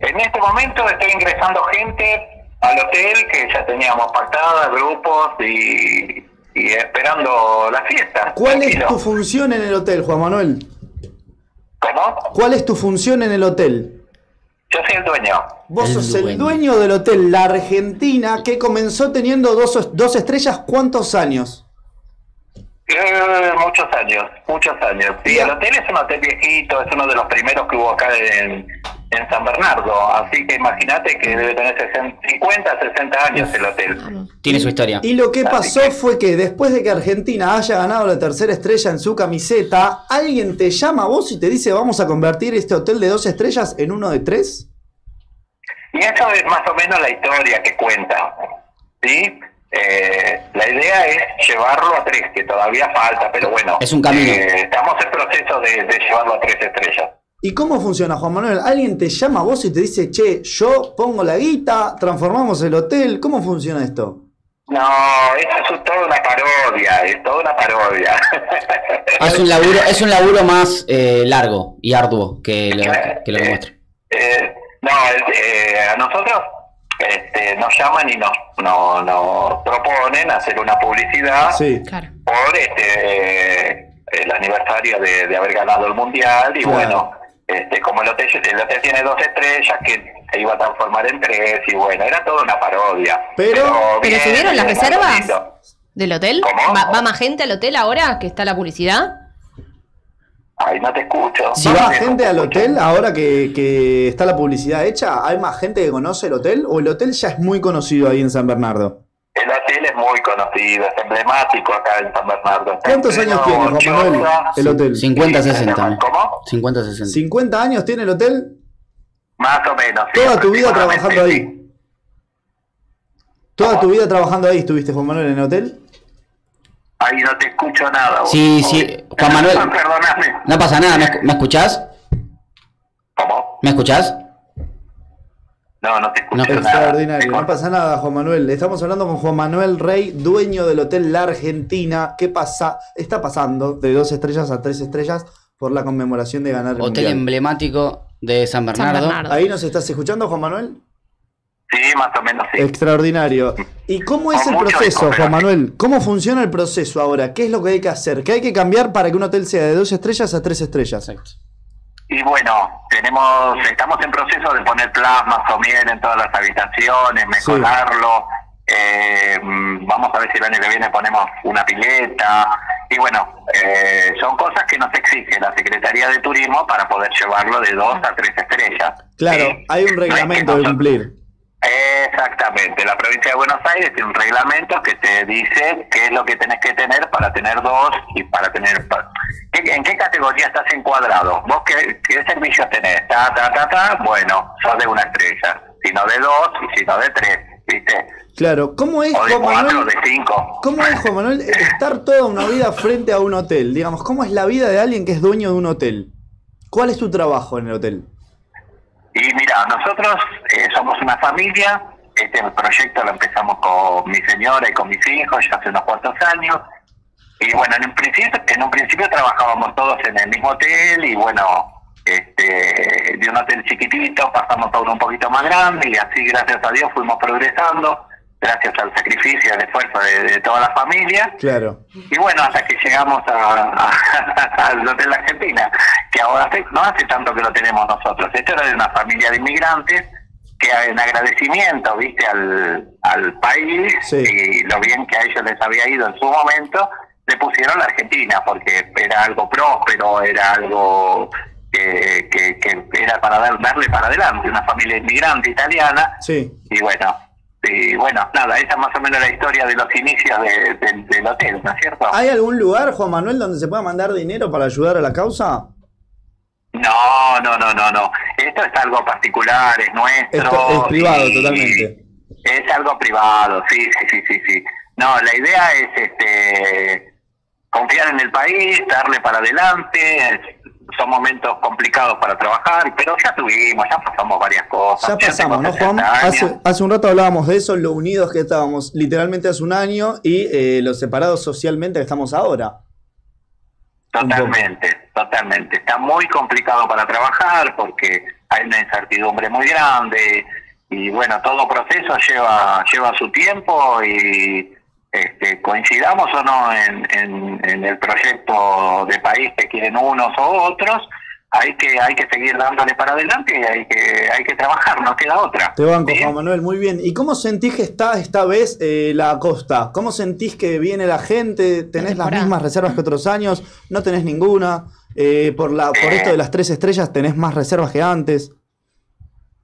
En este momento estoy ingresando gente al hotel que ya teníamos pactada, grupos y, y esperando la fiesta. ¿Cuál es tu función en el hotel, Juan Manuel? ¿Cómo? ¿Cuál es tu función en el hotel? Yo soy el dueño. Vos El sos el dueño. dueño del hotel La Argentina que comenzó teniendo dos, dos estrellas. ¿Cuántos años? Eh, muchos años, muchos años. Sí, el hotel es un hotel viejito, es uno de los primeros que hubo acá en, en San Bernardo. Así que imagínate que debe tener 60, 50, 60 años el hotel. Tiene su historia. Y lo que Así pasó que- fue que después de que Argentina haya ganado la tercera estrella en su camiseta, alguien te llama a vos y te dice vamos a convertir este hotel de dos estrellas en uno de tres. Y eso es más o menos la historia que cuenta. ¿Sí? Eh, la idea es llevarlo a tres, que todavía falta, pero bueno. Es un camino. eh, estamos en proceso de, de llevarlo a tres estrellas. ¿Y cómo funciona, Juan Manuel? Alguien te llama a vos y te dice, che, yo pongo la guita, transformamos el hotel. ¿Cómo funciona esto? No, eso es toda una parodia, es toda una parodia. Es un laburo, es un laburo más eh, largo y arduo que lo que, que lo que muestra. Eh, no, eh, a nosotros este, nos llaman y nos, no- nos proponen hacer una publicidad Sí. Claro. por este el aniversario de, de haber ganado el mundial y Claro. bueno, este, como el hotel, el hotel tiene dos estrellas que se iba a transformar en tres y bueno, era toda una parodia. Pero- ¿Pero subieron las bien, reservas? ¿Del hotel? ¿Cómo? ¿Va, va más gente al hotel ahora que está la publicidad? Ay, no te escucho. ¿Va más te gente al hotel ahora que, que está la publicidad hecha? ¿Hay más gente que conoce el hotel? ¿O el hotel ya es muy conocido ahí en San Bernardo? El hotel es muy conocido, es emblemático acá en San Bernardo. Está ¿Cuántos años tiene, Juan Manuel, el hotel? 50, 60. ¿no? ¿Cómo? 50, 60. ¿50 años tiene el hotel? Más o menos. sí, Toda tu vida trabajando sí. ahí. Toda tu vida trabajando ahí estuviste, Juan Manuel, en el hotel. Ay, no te escucho nada. vos. Sí, sí, Juan Manuel. Perdóname. No pasa nada, ¿me, ¿me escuchás? ¿Cómo? ¿Me escuchás? No, no te escucho No. nada. Extraordinario, no pasa nada, Juan Manuel. Estamos hablando con Juan Manuel Rey, dueño del Hotel La Argentina. ¿Qué pasa? Está pasando de dos estrellas a tres estrellas por la conmemoración de ganar el Hotel Mundial. emblemático de San Bernardo. Bernardo. Ahí nos estás escuchando, Juan Manuel. Sí, más o menos sí. Extraordinario. ¿Y cómo es Con el proceso, Juan Manuel? ¿Cómo funciona el proceso ahora? ¿Qué es lo que hay que hacer? ¿Qué hay que cambiar para que un hotel sea de dos estrellas a tres estrellas? Y bueno, tenemos, estamos en proceso de poner plasma, somier en todas las habitaciones, mejorarlo. Eh, vamos a ver si el año que viene ponemos una pileta. Y bueno, eh, son cosas que nos exige la Secretaría de Turismo para poder llevarlo de dos a tres estrellas. Claro, Sí. hay un No es que reglamento que nosotros- cumplir. Exactamente, la provincia de Buenos Aires tiene un reglamento que te dice qué es lo que tenés que tener para tener dos y para tener... pa- ¿Qué- ¿En qué categoría estás encuadrado? ¿Vos qué, qué servicios tenés? Ta, ta, ta, ta, bueno, sos de una estrella, si no de dos y si no de tres, ¿viste? Claro, ¿cómo es, O de Juan cuatro Manuel? de cinco. ¿Cómo es, Juan Manuel, estar toda una vida frente a un hotel? Digamos, ¿cómo es la vida de alguien que es dueño de un hotel? ¿Cuál es tu trabajo en el hotel? Y mira, nosotros eh, somos una familia, este proyecto lo empezamos con mi señora y con mis hijos ya hace unos cuantos años. Y bueno, en un principio, en un principio trabajábamos todos en el mismo hotel y bueno, este, de un hotel chiquitito pasamos a uno un poquito más grande y así gracias a Dios fuimos progresando, gracias al sacrificio y al esfuerzo de, de toda la familia. Claro. Y bueno, hasta que llegamos al Hotel Argentina, que ahora hace- no hace tanto que lo tenemos nosotros. Esto era de una familia de inmigrantes que en agradecimiento, viste, al, al país Sí. y lo bien que a ellos les había ido en su momento, le pusieron la Argentina, porque era algo próspero, era algo que, que, que era para dar- darle para adelante, una familia inmigrante italiana, Sí. y bueno, y bueno, nada, esa es más o menos la historia de los inicios de- de- del hotel, ¿no es cierto? ¿Hay algún lugar, Juan Manuel, donde se pueda mandar dinero para ayudar a la causa? No, no, no, no, no. Esto es algo particular, es nuestro. Esto es privado totalmente. Es algo privado, sí, sí, sí, sí, sí. No, la idea es este confiar en el país, darle para adelante. Son momentos complicados para trabajar, pero ya tuvimos, ya pasamos varias cosas. Ya pasamos, ¿no, Juan? 60 años. Hace, hace un rato hablábamos de eso, lo unidos que estábamos literalmente hace un año y eh, lo separados socialmente que estamos ahora. Totalmente, totalmente. Está muy complicado para trabajar porque hay una incertidumbre muy grande y bueno, todo proceso lleva lleva su tiempo y este, coincidamos o no en, en, en el proyecto de país que quieren unos o otros, hay que hay que seguir dándole para adelante y hay que hay que trabajar, no queda otra. Te banco, ¿Sí? Juan Manuel, muy bien. ¿Y cómo sentís que está esta vez eh, la costa? ¿Cómo sentís que viene la gente? ¿Tenés las mismas reservas que otros años? ¿No tenés ninguna? Eh, por, la, por esto de las tres estrellas, ¿tenés más reservas que antes?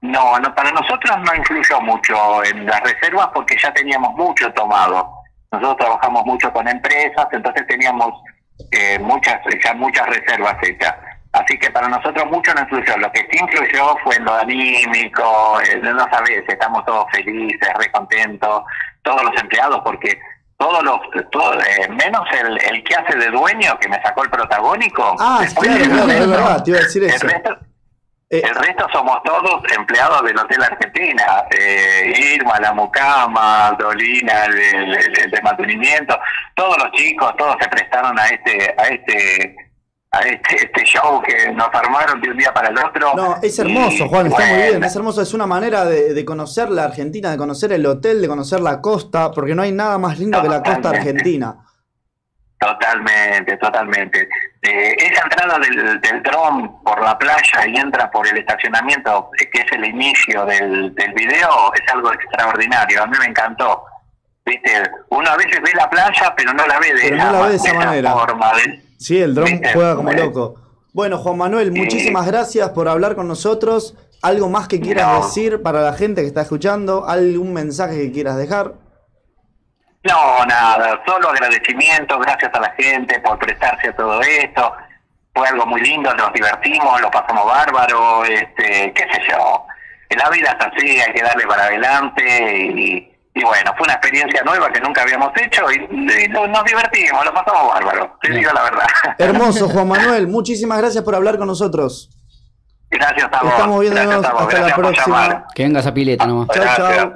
No, no, para nosotros no influyó mucho en las reservas porque ya teníamos mucho tomado. Nosotros trabajamos mucho con empresas, entonces teníamos eh, muchas ya muchas reservas hechas. Así que para nosotros mucho no influyó. Lo que sí influyó fue en lo anímico, eh, no sabes, estamos todos felices, re contentos, todos los empleados, porque todos los, todo, eh, menos el, el que hace de dueño, que me sacó el protagónico. Ah, después claro, el es resto- verdad, te iba a decir el eso. resto- Eh, el resto somos todos empleados del Hotel Argentina. Eh, Irma, la mucama, Dolina, el, el- el- el de mantenimiento, todos los chicos, todos se prestaron a este, a este, a este, este show que nos armaron de un día para el otro. No, es hermoso, Juan, está muy bien. Es hermoso, es una manera de, de conocer la Argentina, de conocer el hotel, de conocer la costa, porque no hay nada más lindo que la costa argentina. Totalmente, totalmente. Eh, esa entrada del, del dron por la playa y entra por el estacionamiento, eh, que es el inicio del, del video, es algo extraordinario. A mí me encantó. Viste, uno a veces ve la playa, pero no la ve de, Pero esa, no la ve de esa esa manera. forma. de- Sí, el dron juega como loco. Bueno, Juan Manuel, muchísimas gracias por hablar con nosotros. ¿Algo más que quieras No. decir para la gente que está escuchando? ¿Algún mensaje que quieras dejar? No, nada, solo agradecimiento, gracias a la gente por prestarse a todo esto. Fue algo muy lindo, nos divertimos, lo pasamos bárbaro, este, qué sé yo. La vida es así, hay que darle para adelante y, y bueno, fue una experiencia nueva que nunca habíamos hecho y, nos divertimos, lo pasamos bárbaro, te digo la verdad. Hermoso, Juan Manuel. Muchísimas gracias por hablar con nosotros. Gracias a vos. Estamos viéndonos. Gracias a vos. Hasta la Gracias próxima. Que venga esa pileta nomás. Chau, Gracias.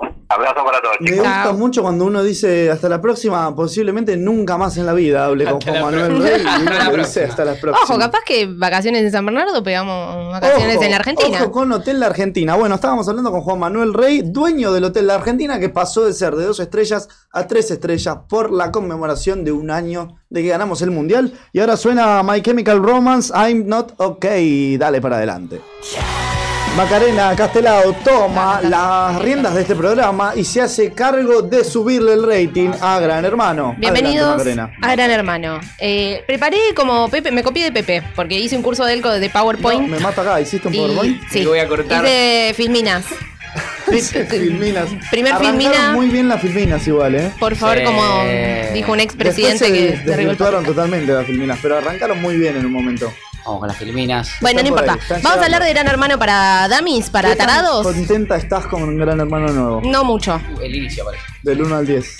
abrazo para todos, Me chicos. gusta Chao. mucho cuando uno dice hasta la próxima, posiblemente nunca más en la vida hable con Juan Manuel. Rey y uno la le dice hasta la próxima. Ojo, capaz que vacaciones en San Bernardo pegamos vacaciones Ojo, en la Argentina. Ojo con Hotel La Argentina. Bueno, estábamos hablando con Juan Manuel Rey, dueño del Hotel La Argentina, que pasó de ser de dos estrellas a tres estrellas por la conmemoración de un año de que ganamos el mundial. Y ahora suena My Chemical Romance, I'm Not Okay. Dale para adelante. Macarena Castelao toma las riendas de este programa y se hace cargo de subirle el rating a Gran Hermano. Bienvenidos Adelante, Macarena. a Gran Hermano. Eh, preparé como Pepe, me copié de Pepe, porque hice un curso de él de No, PowerPoint. me mata acá, hiciste un y- PowerPoint. sí, Te voy a cortar. hice filminas. filminas. Primer Arrancaron filmina. muy bien las filminas igual, ¿eh? Por favor, Sí. como dijo un expresidente que se totalmente las filminas, pero arrancaron muy bien en un momento. Vamos con las filminas. Bueno, no importa. Vamos a hablar de Gran Hermano para Damis, para ¿Qué tan tarados. contenta estás con un gran hermano nuevo? No mucho. Uh, el inicio parece. Del 1 al 10.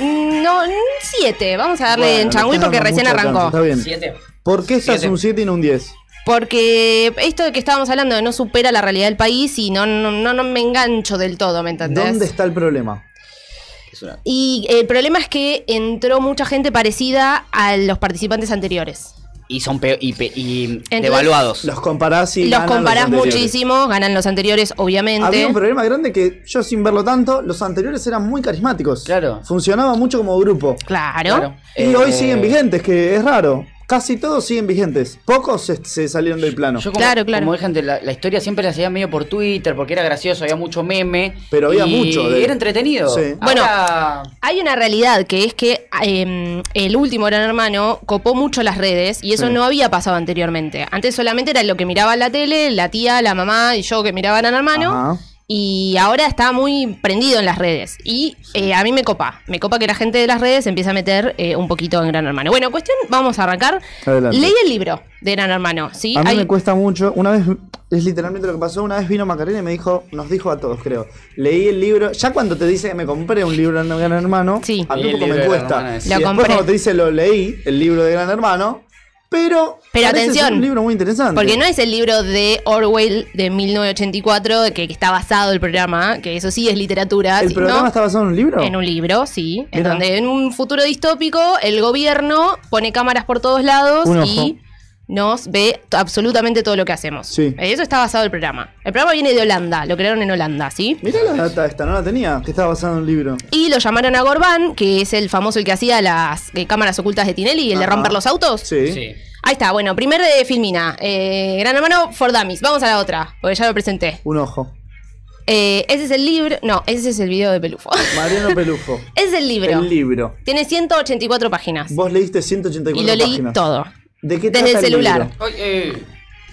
Mm, No, 7. Vamos a darle Bueno, en están porque recién arrancó. chance, Está bien. Siete. ¿Por qué estás Siete. un 7 y no un 10? Porque esto de que estábamos hablando de no supera la realidad del país y no, no, no, no me engancho del todo, ¿me entendés? ¿Dónde está el problema? Y el problema es que entró mucha gente parecida a los participantes anteriores. Y son peor y, pe- y Entonces- devaluados. Los comparás y los ganan comparás muchísimo, ganan los anteriores, obviamente. Había un problema grande que yo sin verlo tanto, los anteriores eran muy carismáticos. Claro. Funcionaba mucho como grupo. Claro. Claro. Y Eh, hoy siguen vigentes, que es raro. Casi todos siguen vigentes. Pocos se, se salieron del plano. Yo como, Claro, claro. como dije antes, la, la historia siempre la hacía medio por Twitter porque era gracioso, había mucho meme. Pero había y mucho de- Era entretenido. Sí. Bueno, Ahora- Hay una realidad que es que eh, el último Gran Hermano copó mucho las redes y eso Sí. no había pasado anteriormente. Antes solamente era lo que miraba la tele, la tía, la mamá y yo que miraba Gran Hermano. Ajá. Y ahora está muy prendido en las redes. Y eh, a mí me copa. Me copa que la gente de las redes empiece a meter eh, un poquito en Gran Hermano. Bueno, cuestión, vamos a arrancar. Adelante. Leí el libro de Gran Hermano, ¿sí? A mí Hay- me cuesta mucho. Una vez, es literalmente lo que pasó. Una vez vino Macarena y me dijo, nos dijo a todos, creo. Leí el libro. Ya cuando te dice que me compré un libro de Gran Hermano, Sí. a mí un poco me cuesta. Y. Lo después compré. cuando te dice lo leí, el libro de Gran Hermano, pero. Pero atención, un libro muy interesante. Porque no es el libro de Orwell de 1984, que, que está basado el programa, que eso sí es literatura. ¿El programa está basado en un libro? En un libro, sí. En donde en un futuro distópico el gobierno pone cámaras por todos lados Un y nos ve absolutamente todo lo que hacemos. Sí. Eso está basado el programa. El programa viene de Holanda, lo crearon en Holanda, ¿sí? Mirá la data esta, no la tenía, que estaba basado en un libro. Y lo llamaron a Gorban, que es el famoso el que hacía las eh, cámaras ocultas de Tinelli, el de romper los autos. Sí. Sí. Ahí está, bueno, primer de Filmina. Eh, Gran hermano for Dummies. Vamos a la otra, porque ya lo presenté. Un ojo. Eh, ese es el libro. No, ese es el video de Pelufo. Mariano Pelufo. Ese es el libro. El libro. Tiene 184 páginas. Vos leíste 184 Y lo leí páginas. todo. ¿De qué Desde el celular. eh,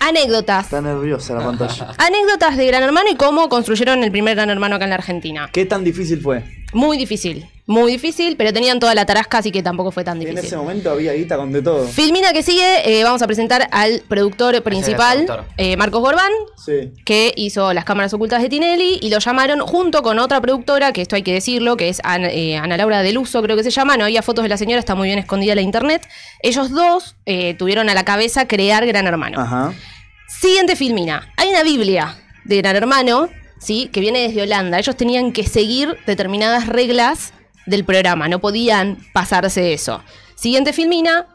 Anécdotas. Está nerviosa la pantalla. Anécdotas de Gran Hermano y cómo construyeron el primer Gran Hermano acá en la Argentina. ¿Qué tan difícil fue? Muy difícil. Muy difícil, pero tenían toda la tarasca, así que tampoco fue tan En ese difícil. momento había guita con de todo. Filmina que sigue, eh, vamos a presentar al productor principal, productor. eh, Marcos Gorbán, Sí. que hizo las cámaras ocultas de Tinelli y lo llamaron junto con otra productora, que esto hay que decirlo, que es Ana, eh, Ana Laura Deluso, creo que se llama, no había fotos de la señora, está muy bien escondida en la internet. Ellos dos eh, tuvieron a la cabeza crear Gran Hermano. Ajá. Siguiente filmina. Hay una Biblia de Gran Hermano, ¿sí? Que viene desde Holanda. Ellos tenían que seguir determinadas reglas del programa, no podían pasarse eso. Siguiente filmina.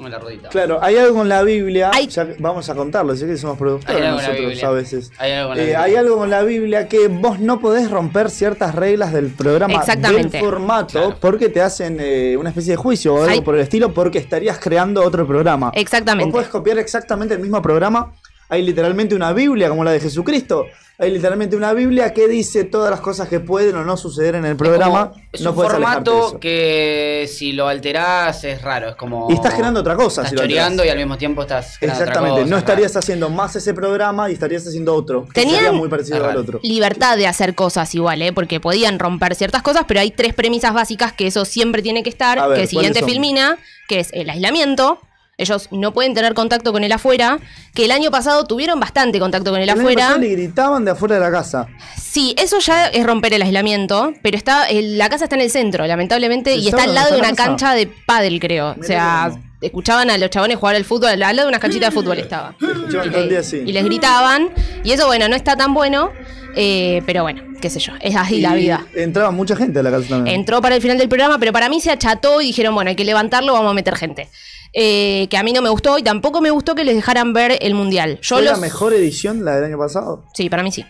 en la rodita. Claro, hay algo con la Biblia. Hay- ya vamos a contarlo, sé que somos productores Hay algo en la nosotros a veces. Hay algo en la Eh, Biblia. hay algo con la Biblia que vos no podés romper ciertas reglas del programa, Exactamente. del formato, Claro. porque te hacen eh, una especie de juicio o algo Hay- por el estilo, porque estarías creando otro programa. Exactamente. Vos podés copiar exactamente el mismo programa. Hay literalmente una Biblia como la de Jesucristo. Hay literalmente una Biblia que dice todas las cosas que pueden o no suceder en el programa. Como- es no un podés alejarte de formato que si lo alterás es raro. Es como. Y estás creando otra cosa, Estás si lo choreando y al mismo tiempo estás creando otra Exactamente, cosa, no es estarías raro. haciendo más ese programa y estarías haciendo otro. Que Tenían- sería muy parecido Es al raro. otro. libertad de hacer cosas igual, ¿eh? porque podían romper ciertas cosas, pero hay tres premisas básicas que eso siempre tiene que estar, ver, que siguiente filmina, que es el aislamiento. Ellos no pueden tener contacto con el afuera, que el año pasado tuvieron bastante contacto con el, El año afuera. pasado le gritaban de afuera de la casa. Sí, eso ya es romper el aislamiento, pero está el- la casa está en el centro, lamentablemente, y está ¿Está al lado de una casa? cancha de pádel, creo. o sea, escuchaban a los chabones jugar al fútbol, al lado de unas canchitas de fútbol estaba. Y, todo el día así. y les gritaban. Y eso, bueno, no está tan bueno. eh, pero bueno, qué sé yo, es así la vida. Entraba mucha gente a la casa también. Entró para el final del programa, pero para mí se acható y dijeron, bueno, hay que levantarlo, vamos a meter gente. Eh, que a mí no me gustó y tampoco me gustó que les dejaran ver el mundial. Yo ¿Fue los... la mejor edición la del año pasado? Sí, para mí sí. ¿La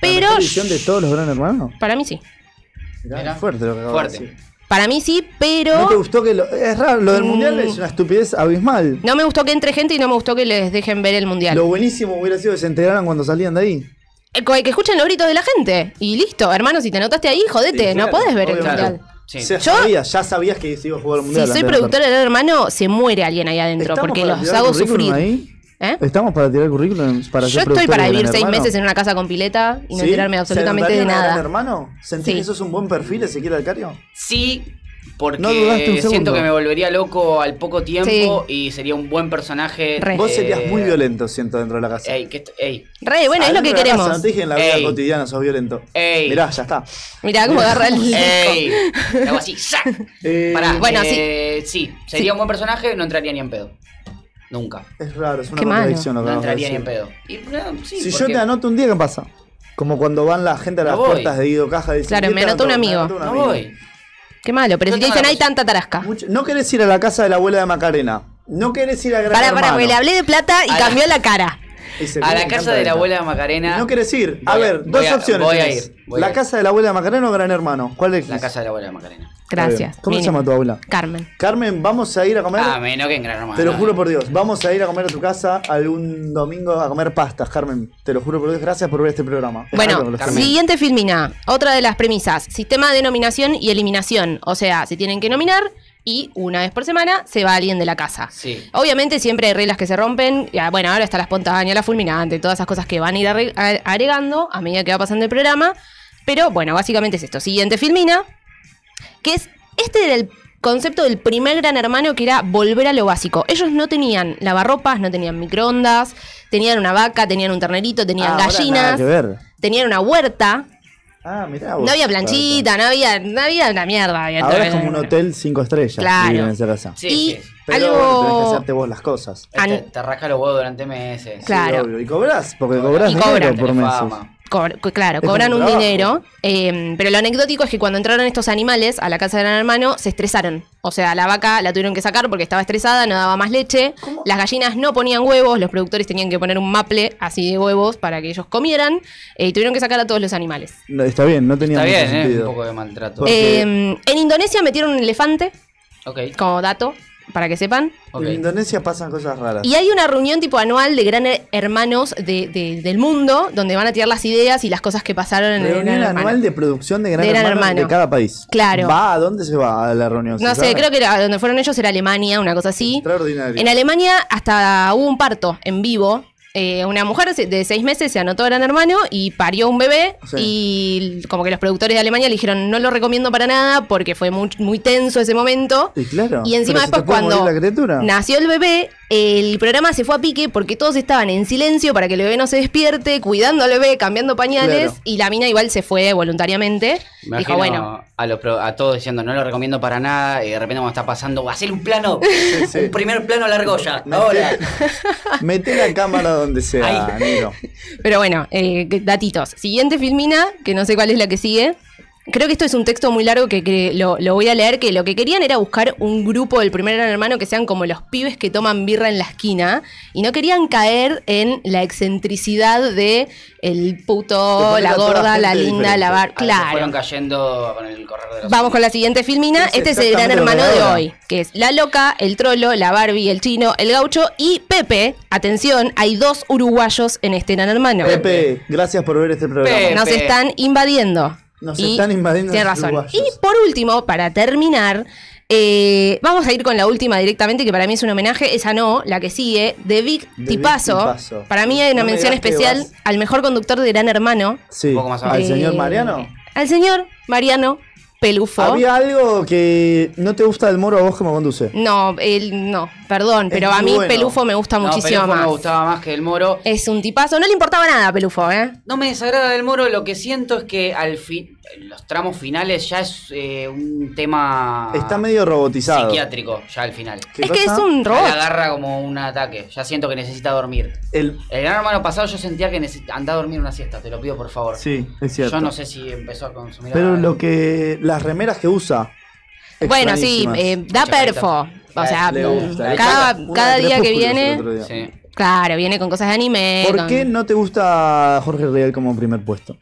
Pero mejor edición de todos los Gran Hermanos? para mí sí. Mirá, fuerte lo que acabo Fuerte. de decir. Para mí sí, pero ¿No te gustó que lo, Es raro, lo del Mm. mundial es una estupidez abismal. no me gustó que entre gente y no me gustó que les dejen ver el mundial. Lo buenísimo hubiera sido que se enteraran cuando salían de ahí. Eh, Que escuchen los gritos de la gente. Y listo, hermano, si te notaste ahí, jodete, Sí, no claro, podés ver el mundial. Sí. Ya Yo- sabías, ya sabías que se iba a jugar Si mundial. soy antes de productora del hermano, se muere alguien ahí adentro, ¿Estamos porque para los tirar hago currículum sufrir. ahí? ¿Eh? ¿Estamos para tirar currículum para Yo ser estoy productores para de vivir Gran seis Hermano? meses en una casa con pileta y no ¿Sí? enterarme ¿Se absolutamente de anotarían a Gran nada. hermano? ¿Sentís Sí. que eso es un buen perfil, Ezequiel Alcario? Sí, porque No dudaste un segundo. siento que me volvería loco al poco tiempo y sería un buen personaje. Re. Vos eh, serías muy violento, siento, dentro de la casa. Ey, que est- ey, Re, bueno, es lo que casa, queremos. no te dije en la vida Ey. cotidiana sos violento. Ey. Mirá, ya está. Mirá cómo agarra el. ey, algo así. ¡sac! Eh, Pará, Bueno, eh, sí. sería Sí. un buen personaje, no entraría ni en pedo. Nunca. Es raro, es una Qué contradicción lo que No entraría ni en pedo. Y, no, sí, Si yo te anoto un día, ¿qué pasa? Como cuando van la gente a las No puertas de Guido Caja y dicen, Claro, ¿qué me te anotó un amigo. No amigo. voy. Qué malo, pero si te dicen hay tanta tarasca. Mucho- No querés ir a la casa de la abuela de Macarena. No querés ir a Gran Para, para, porque le hablé de plata y A la- cambió la cara. A la casa de la abuela Macarena. No querés ir. A ver, dos voy a- opciones. voy a ir, voy la a ir. casa de la abuela de Macarena o Gran Hermano. ¿Cuál es? La casa de la abuela Macarena. Gracias. ¿Cómo se llama tu abuela? Carmen. Carmen, vamos a ir a comer. Ah, menos que en Gran Hermano. Te lo juro por Dios, vamos a ir a comer a tu casa algún domingo a comer pastas, Carmen. Te lo juro por Dios, gracias por ver este programa. Bueno, siguiente filmina. Otra de las premisas. Sistema de nominación y eliminación. O sea, se tienen que nominar y una vez por semana se va alguien de la casa. Sí. Obviamente siempre hay reglas que se rompen. Ya, bueno, ahora está la espontánea, la fulminante, todas esas cosas que van a ir agregando a medida que va pasando el programa. Pero bueno, básicamente es esto. Siguiente filmina. Que es. Este era el concepto del primer gran hermano que era volver a lo básico. Ellos no tenían lavarropas, no tenían microondas, tenían una vaca, tenían un ternerito, tenían Ah, gallinas, tenían una huerta. Ah, mirá vos. No había planchita, no había, no había una mierda. había- Ahora es como un hotel cinco estrellas. Claro. en esa casa. Sí, y sí. Pero algo. bueno, tenés que hacerte vos las cosas. Te, An- te rasca los huevos durante meses. Claro. Sí, obvio. Y cobras, porque Cobras. dinero por meses. fama. Claro, Es cobran un dinero. eh, pero lo anecdótico es que cuando entraron estos animales a la casa del hermano, se estresaron. O sea, la vaca la tuvieron que sacar porque estaba estresada, no daba más leche. Las gallinas no ponían huevos, los productores tenían que poner un maple así de huevos para que ellos comieran. eh, y tuvieron que sacar a todos los animales. No, está bien, no tenía Está mucho bien, ¿eh? Un poco de maltrato. Porque- Eh, en Indonesia metieron un elefante, como dato, para que sepan. En Indonesia pasan cosas raras. Y hay una reunión tipo anual de gran hermanos de- de- del mundo, donde van a tirar las ideas y las cosas que pasaron en el Reunión Gran Hermano. anual de producción de Gran, De Gran Hermano, Hermano. de cada país. Claro. ¿Va? ¿A dónde se va a la reunión? No ¿Se sé, sabe? creo que era, donde fueron ellos era Alemania, una cosa así. Extraordinario. En Alemania hasta hubo un parto en vivo. Eh, una mujer de seis meses se anotó a Gran Hermano y parió un bebé. Sí. Y como que los productores de Alemania le dijeron, no lo recomiendo para nada porque fue muy, muy tenso ese momento. Y claro. Y encima después cuando nació el bebé, el programa se fue a pique porque todos estaban en silencio para que el bebé no se despierte, cuidando al bebé, cambiando pañales. Claro. Y la mina igual se fue voluntariamente. Me Dijo, imagino bueno, a, los pro- a todos diciendo no lo recomiendo para nada y de repente cuando está pasando va a hacer un plano, sí. un primer plano a la argolla. Mete- Ahora. Mete la cámara donde sea. Pero bueno, eh, datitos. Siguiente filmina, que no sé cuál es la que sigue. Creo que esto es un texto muy largo que, que lo, lo voy a leer, que lo que querían era buscar un grupo del primer gran hermano que sean como los pibes que toman birra en la esquina y no querían caer en la excentricidad de el puto, la gorda, la linda, la bar... Se fueron Claro. cayendo con el correr de los Vamos con la siguiente filmina. Es Este es el gran hermano de hoy, que es la loca, el trolo, la Barbie, el chino, el gaucho y Pepe. Atención, hay dos uruguayos en este gran hermano. Pepe, gracias por ver este programa. Pepe. Nos están invadiendo. Nos están invadiendo Tiene razón. uruguayos. Y por último, para terminar, eh, vamos a ir con la última directamente, que para mí es un homenaje. Esa no, la que sigue, de Vic De Tipazo. Para mí hay una No mención especial al mejor conductor de Gran Hermano. Sí. Un poco más ¿Al de- señor Mariano? Al señor Mariano Pelufo. Había algo que no te gusta del moro a vos como conduce. No, él no. Perdón, pero a mí bueno. Pelufo me gusta No, muchísimo Pelufo más. me gustaba más que el Moro. Es un tipazo. No le importaba nada a Pelufo, ¿eh? No me desagrada del Moro, lo que siento es que al fin, los tramos finales ya es eh, un tema Está medio robotizado. psiquiátrico, ya al final. ¿Qué Es que es un Ya robot. agarra como un ataque, ya siento que necesita dormir. El... El gran hermano pasado yo sentía que andar a dormir una siesta, te lo pido por favor. Sí, es cierto. Yo no sé si empezó a consumir. Pero lo que. Las remeras que usa. Bueno, sí, eh, da Mucha perfo. O sea, gusta. cada, cada día que viene, otro día. Sí. claro, viene con cosas de anime. ¿Por con- qué no te gusta Jorge Real como primer puesto?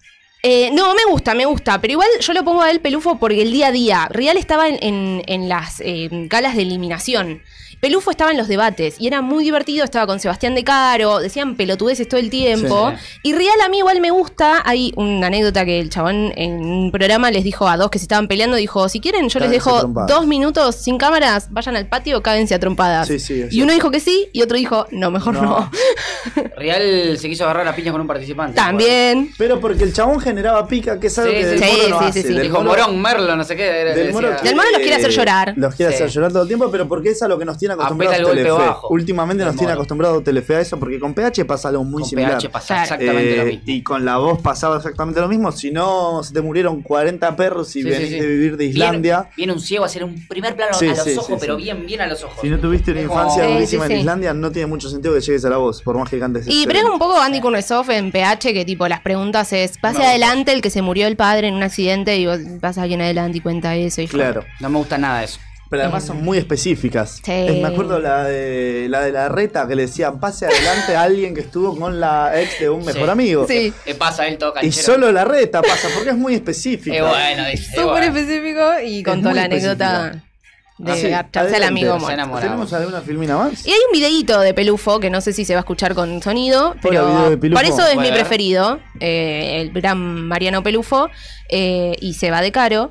Eh, no, me gusta, me gusta, pero igual yo lo pongo a él pelufo porque el día a día, Real estaba en, en- en las eh, galas de eliminación. Pelufo estaba en los debates y era muy divertido, estaba con Sebastián de Caro, decían pelotudeces todo el tiempo. Sí. Y Real a mí igual me gusta, hay una anécdota que el chabón en un programa les dijo a dos que se estaban peleando, dijo, si quieren yo les dejo dos minutos sin cámaras, vayan al patio, cáguense a trompadas. Sí, sí, y uno dijo que sí y otro dijo, no, mejor No. no. Real se quiso agarrar a piña con un participante. También. Pero porque el chabón generaba pica, que es algo Sí, que sí, del sí, Moro no sí, hace. sí, sí. Del Dijo Moro- Morón, Merlo, no sé qué. era- Del Moro, Del Moro los quiere hacer llorar. Los quiere Sí. hacer llorar todo el tiempo, pero porque es a lo que nos tiene acostumbrados el golpe Telefe. bajo. Últimamente nos tiene Moro. acostumbrados Telefe a eso, porque con PH pasa algo muy con similar. PH pasa exactamente Eh, lo mismo. Y con la voz pasaba exactamente lo mismo. Si no, se te murieron 40 perros y Sí, venís sí, sí. de vivir de Islandia. Viene, un ciego a hacer un primer plano Sí, a los sí, ojos, sí, pero sí. bien, bien a los ojos. Si no tuviste una infancia Sí, durísima sí, en. Islandia, no tiene mucho sentido que llegues a la voz, por más que cantes. Y pero es un poco Andy Kurnesov en PH que tipo las preguntas es pase No. adelante el que se murió el padre en un accidente y vos vas alguien adelante y cuenta eso y Claro. No me gusta nada eso. Pero además son muy específicas. Sí. Me acuerdo la de la de la reta que le decían pase adelante a alguien que estuvo con la ex de un mejor Sí. amigo. Sí. ¿Qué pasa? Él todo Y solo la reta pasa, porque es muy específica. Es bueno, dice. es Súper bueno. específico y contó muy la anécdota específica. de Ah, sí, agacharse al adelante. amigo muerto. ¿Tenemos alguna filmina más? Y hay un videíto de Pelufo que no sé si se va a escuchar con sonido, pero por eso es mi ver. preferido, eh, el gran Mariano Pelufo, eh, y se va de caro.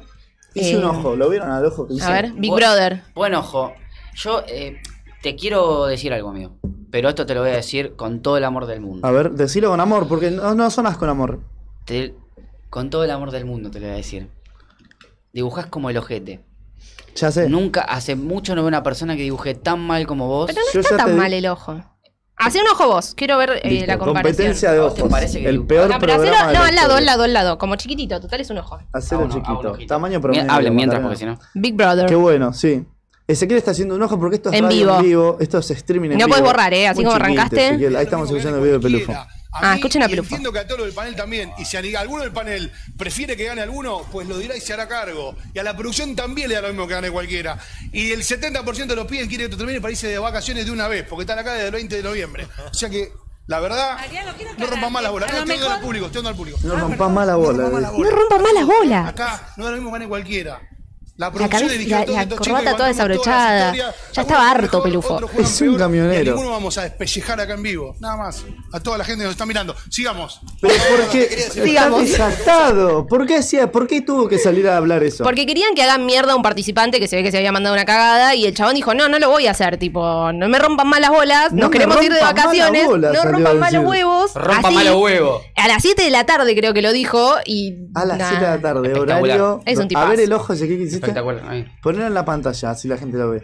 Hice Eh, un ojo, ¿lo vieron al ojo que hice? A ver, Big Brother. Buen ojo. Yo eh, te quiero decir algo, amigo. Pero esto te lo voy a decir con todo el amor del mundo. A ver, decilo con amor, porque no, no sonas con amor. Te- con todo el amor del mundo te lo voy a decir. Dibujás como el ojete. Ya sé. Nunca, hace mucho no veo una persona que dibuje tan mal como vos. Pero no Yo está tan mal el ojo. Hacé un ojo vos, quiero ver eh, la comparación. competencia de ¿A vos te ojos. parece que el peor No, pero programa hacelo, de no, la al lado, historia. al lado, al lado, como chiquitito, total es un ojo. Hacelo A uno, a un chiquito. ojito. Tamaño promedio. Hablen mientras, porque si no. Big Brother. Qué bueno, sí. Ezequiel está haciendo un ojo porque esto es En radio vivo. en vivo. Esto es streaming en No vivo. podés borrar, ¿eh? Así Muy como arrancaste. Ezequiel. Ahí estamos escuchando el video de Pelufo. Ah, escuchen a Pelufo. Entiendo que a todo lo del panel también. Y si a alguno del panel prefiere que gane alguno, pues lo dirá y se hará cargo. Y a la producción también le da lo mismo que gane cualquiera. Y el 70% de los pibes quiere que esto termine para irse de vacaciones de una vez, porque están acá desde el 20 de noviembre. O sea que, la verdad, no rompan más las bolas. No, estoy dando al público, estoy dando al público. No rompas más la bola. rompan más la dice. No rompas más las bolas. Acá no da lo mismo que gane cualquiera. La La, producción cabeza- la- la corbata toda desabrochada. Ya estaba harto, mejor, Pelufo. Es un peor, camionero. Y a ninguno vamos a despellejar acá en vivo. Nada más. A toda la gente que nos está mirando. Sigamos. Pero ¿por qué? Está Sigamos. desatado. ¿Por qué, hacía, ¿Por qué tuvo que salir a hablar eso? Porque querían que hagan mierda a un participante que se ve que se había mandado una cagada y el chabón dijo, no, no lo voy a hacer, tipo, no me rompan más las bolas, No nos queremos ir de vacaciones, no rompan más los huevos. Rompa así, malo huevo. A las 7 de la tarde creo que lo dijo y... A las nah. 7 de la tarde, horario. Es un a ver el ojo hiciste. Espectacular. Ahí. En la pantalla, así la gente lo ve.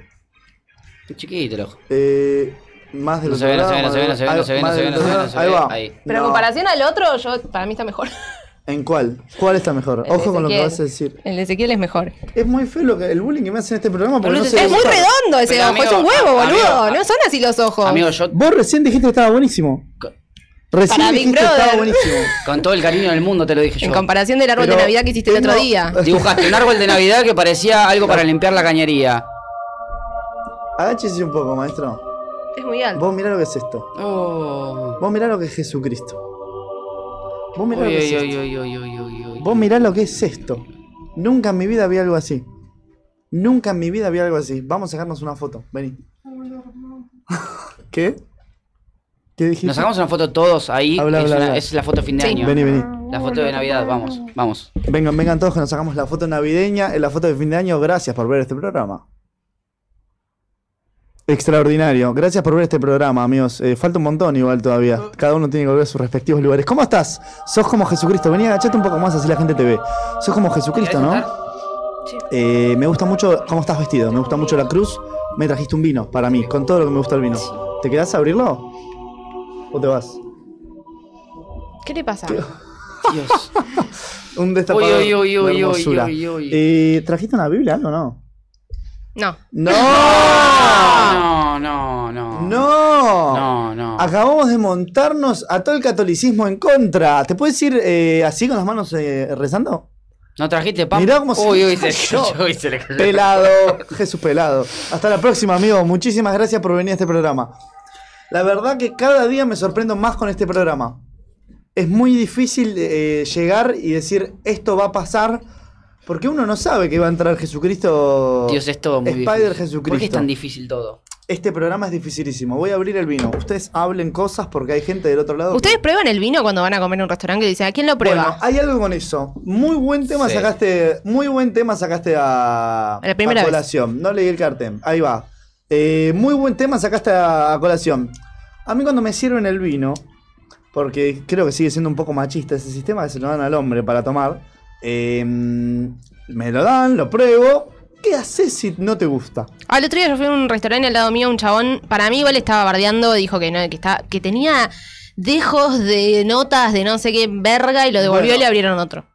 Chiquito el ojo. Eh, más de No ve, no se ve, no se ve, no se ve, no se ve, no se ve, no se ve, no se ve. Ahí va. Ahí. Pero en No. comparación al otro, yo para mí está mejor. ¿En cuál? ¿Cuál está mejor? El Ojo con lo que vas a decir. El de Ezequiel es mejor. Es muy feo lo que, el bullying que me hacen en este programa porque no no Es muy redondo ese Pero, ojo, es un huevo, boludo. no son así los ojos. Amigo, yo Vos recién dijiste que estaba buenísimo. Recién Para Big dijiste que estaba buenísimo. con todo el cariño del mundo te lo dije en yo. comparación del árbol Pero de Navidad que hiciste el otro día. Dibujaste un árbol de Navidad que parecía algo para limpiar la cañería. Agáchese un poco, maestro. Es muy alto. Vos mirá lo que es esto. Oh. Vos mirá lo que es Jesucristo. Vos mirá lo que es esto. Vos mirá lo que es esto. Nunca en mi vida vi algo así. Nunca en mi vida vi algo así. Vamos a sacarnos una foto. Vení. ¿Qué? ¿Qué dijiste? Nos sacamos una foto todos ahí. Habla, es, habla, una- habla. es la foto de fin de Sí. año. Vení, vení. La foto de Navidad, vamos, vamos. Vengan, vengan todos que nos sacamos la foto navideña, en la foto de fin de año. Gracias por ver este programa. Extraordinario. Gracias por ver este programa, amigos. Eh, falta un montón igual todavía. Cada uno tiene que volver a sus respectivos lugares. ¿Cómo estás? Sos como Jesucristo. Vení, agachate un poco más así la gente te ve. Sos como Jesucristo, ¿Querés ¿no? Eh, me gusta mucho cómo estás vestido. Me gusta mucho la cruz. me trajiste un vino para mí, con todo lo que me gusta el vino. ¿Te quedás a abrirlo? ¿O te vas? ¿Qué le pasa? Dios. Un destapador Uy, uy, uy, de uy, uy, hermosura. uy, uy. Eh, ¿Trajiste una Biblia algo o no? No. ¡No! No, no, no. ¡No! No, no. Acabamos de montarnos a todo el catolicismo en contra. ¿Te puedes ir eh, así con las manos eh, rezando? ¿No trajiste pan? Mirá cómo se Uy, uy, cayó. se le cayó. Pelado, Jesús pelado. Hasta la próxima, amigo. Muchísimas gracias por venir a este programa. La verdad que cada día me sorprendo más con este programa. Es muy difícil eh, llegar y decir esto va a pasar porque uno no sabe que va a entrar Jesucristo. Dios, es todo muy Spider difícil. Jesucristo. ¿Por qué es tan difícil todo? Este programa es dificilísimo. Voy a abrir el vino. Ustedes hablen cosas porque hay gente del otro lado. ¿Ustedes prueban el vino cuando van a comer en un restaurante y dicen, ¿a quién lo prueba? Bueno, hay algo con eso. Muy buen tema Sí. sacaste. Muy buen tema sacaste a, La primera a vez. colación. No leí el cartel. Ahí va. Eh, muy buen tema sacaste a, a colación. A mí cuando me sirven el vino, porque creo que sigue siendo un poco machista ese sistema que se lo dan al hombre para tomar. eh, me lo dan, lo pruebo. ¿Qué haces si no te gusta? Al otro día yo fui a un restaurante al lado mío, un chabón, para mí igual estaba bardeando, dijo que no, que está, que tenía dejos de notas de no sé qué verga y lo devolvió Bueno. y le abrieron otro.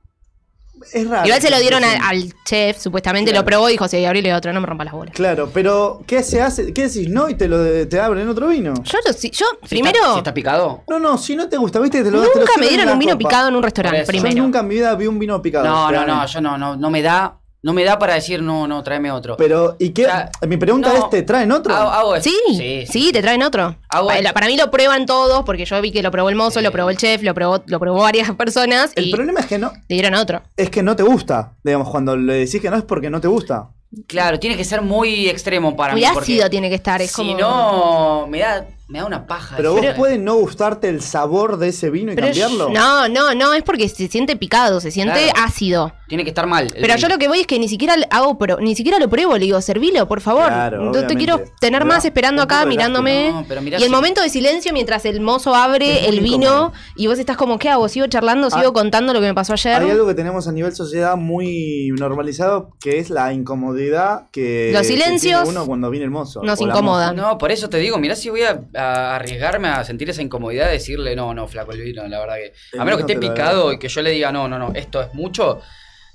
Es raro. Igual se lo dieron a- al chef, supuestamente Claro. lo probó y dijo, sí, abrile otro, no me rompa las bolas. Claro, pero ¿qué se hace? ¿Qué decís? ¿No? Y te lo te abren otro vino. Yo, lo- si- yo Si primero, está- si está picado? No, no, si no te gusta, viste, te lo te lo nunca me dieron un vino copa. picado en un restaurante. Yo primero. nunca en mi vida vi un vino picado. No, no, no, yo no, no, no me da, no me da para decir no, no, tráeme otro. Pero, ¿y qué? O sea, Mi pregunta no. es, ¿te traen otro? Hago, hago esto. Sí, sí, te traen otro. Para, para mí lo prueban todos, porque yo vi que lo probó el mozo, Sí. lo probó el chef, lo probó, lo probó varias personas El y problema es que no, le dieron otro. es que no te gusta. Digamos, cuando le decís que no es porque no te gusta. Claro, tiene que ser muy extremo para Muy mí. porque ácido tiene que estar, es si como... no, me da, me da una paja. Pero vos puede no gustarte el sabor de ese vino y cambiarlo. No, no, no, es porque se siente picado, se siente Claro. ácido. Tiene que estar mal. Pero yo lo que voy es que ni siquiera hago pro- ni siquiera lo pruebo, le digo, servilo, por favor. Claro, no te quiero tener más esperando acá mirándome. No, pero mirá y el si- momento de silencio mientras el mozo abre el vino incómodo. y vos estás como, ¿qué hago? ¿Sigo charlando? ¿Sigo Ah, contando lo que me pasó ayer? Hay algo que tenemos a nivel sociedad muy normalizado que es la incomodidad que, Los que silencios tiene uno cuando viene el mozo. nos incomodan. No, por eso te digo, mirá si voy a, a arriesgarme a sentir esa incomodidad de decirle, no, no, flaco el vino, la verdad que. El A menos que esté picado y que yo le diga, no, no, no, esto es mucho.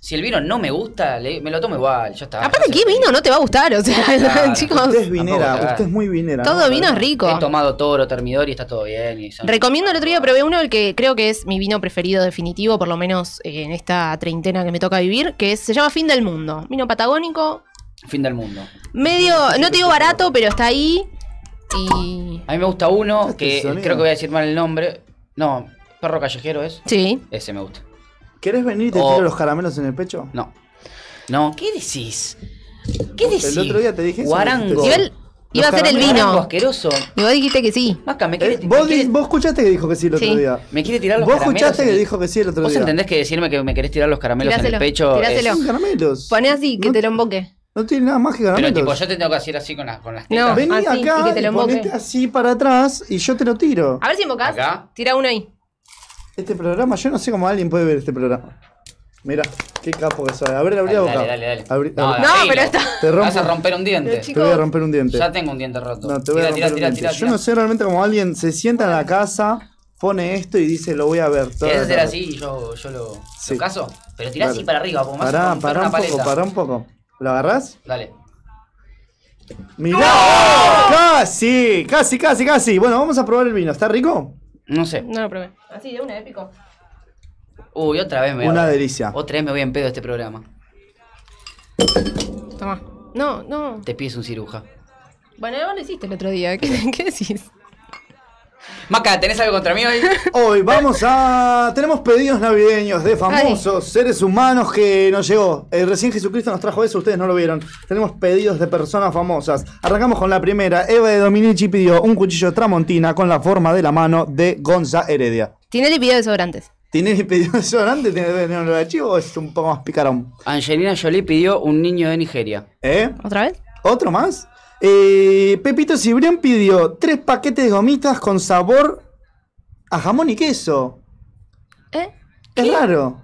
Si el vino no me gusta, le- me lo tomo igual, ya está. Aparte, ¿qué vino no te va a gustar? O sea, Claro. chicos. Usted es vinera, usted es muy vinera. Todo ¿no? vino es rico. He tomado toro, termidor y está todo bien. Y son- Recomiendo el otro día, probé uno, el que creo que es mi vino preferido definitivo, por lo menos eh, en esta treintena que me toca vivir, que es- se llama Fin del Mundo. Vino patagónico, Fin del mundo. medio, no te digo barato, pero está ahí. Y. A mí me gusta uno Este que creo que voy a decir mal el nombre. No, perro callejero es. Sí. Ese me gusta. ¿Querés venir y te O- tiro los caramelos en el pecho? No. No, ¿qué decís? ¿Qué decís? El otro día te dije eso, Guarango. Igual iba a ser el caramelos. Guarango vino. asqueroso. Y vos dijiste que sí. Maca, me quiere, Eh, me vos, quiere- vos escuchaste que dijo que sí el otro Sí. día. me quiere tirar los Vos caramelos. escuchaste en que el- dijo que sí el otro ¿Vos día. entendés que decirme que me querés tirar los caramelos en el Tiráselo, pecho? tiráselo. es- Son caramelos. Poné así, que no, te lo emboque. No tiene nada más que caramelos. Pero tipo, yo te tengo que hacer así con las, con las No. tetas. Vení así, y acá que te y, lo emboque. ponete así para atrás y yo te lo tiro. A ver si. Acá. Tira uno ahí. Este programa, yo no sé cómo alguien puede ver este programa. Mira, qué capo que soy. A ver, abrí la Dale, boca. dale, dale. Abrí- No, abrí- No, pero está- Te rompo- Vas a romper un diente. Eh, Te voy a romper un diente. Ya tengo un diente roto. No, te voy a Tira, romper tira, un tira, diente. tira, Yo no sé realmente cómo alguien se sienta en la casa, pone esto y dice lo voy a ver. toda ¿Querés la hacer así y yo, yo lo, Sí. lo caso? Pero tirá Dale. así para arriba, como vas a Pará, pará una un poco, paleta. pará un poco. ¿Lo agarrás? Dale. Mirá, casi, casi, casi, casi. Bueno, vamos a probar el vino. ¿Está rico? No sé. No lo probé. Así, de una, épico. Uy, otra vez me voy Una delicia. Otra vez me voy en pedo de este programa. Toma. No, no. Te pides un ciruja. Bueno, vos lo hiciste el otro día. ¿Qué, qué decís? Maca, ¿tenés algo contra mí hoy? Hoy vamos a. Tenemos pedidos navideños de famosos seres humanos que nos llegó. Eh, recién Jesucristo nos trajo eso, ustedes no lo vieron. Tenemos pedidos de personas famosas. Arrancamos con la primera. Eva de Dominici pidió un cuchillo tramontina con la forma de la mano de Gonza Heredia. Tinelli pidió desodorantes. ¿Tienes pedido desodorante? ¿Tienes pedido de archivo o es un poco más picarón? Angelina Jolie pidió un niño de Nigeria. ¿Eh? ¿Otra vez? ¿Otro más? Eh, Pepito Cibrián pidió tres paquetes de gomitas con sabor a jamón y queso. ¿Eh? Es raro.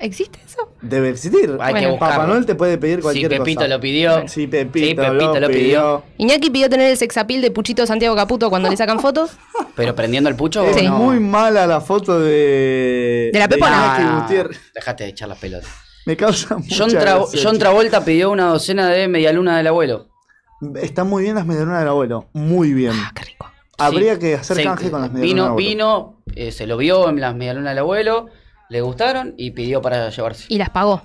¿Existe eso? Debe existir. Hay que buscarlo. Papá Noel te puede pedir Si cualquier Pepito cosa. lo pidió. Sí, Pepito, Sí, Pepito lo pidió. Iñaki pidió tener el sexapil de Puchito Santiago Caputo cuando le sacan fotos. Pero prendiendo el pucho. Es muy mala la foto de. De la Pepona. Iñaki Ah, Gutiérrez. Dejate de echar las pelotas. Me causa mucha John, Tra- gracia, John. Travolta pidió una docena de medialuna del abuelo. Están muy bien las medialunas del abuelo. Muy bien. Ah, qué rico. Habría Sí. que hacer Se- canje con las medialunas del Vino, abuelo. vino, eh, se lo vio en las medialunas del abuelo, le gustaron y pidió para llevarse. Y las pagó.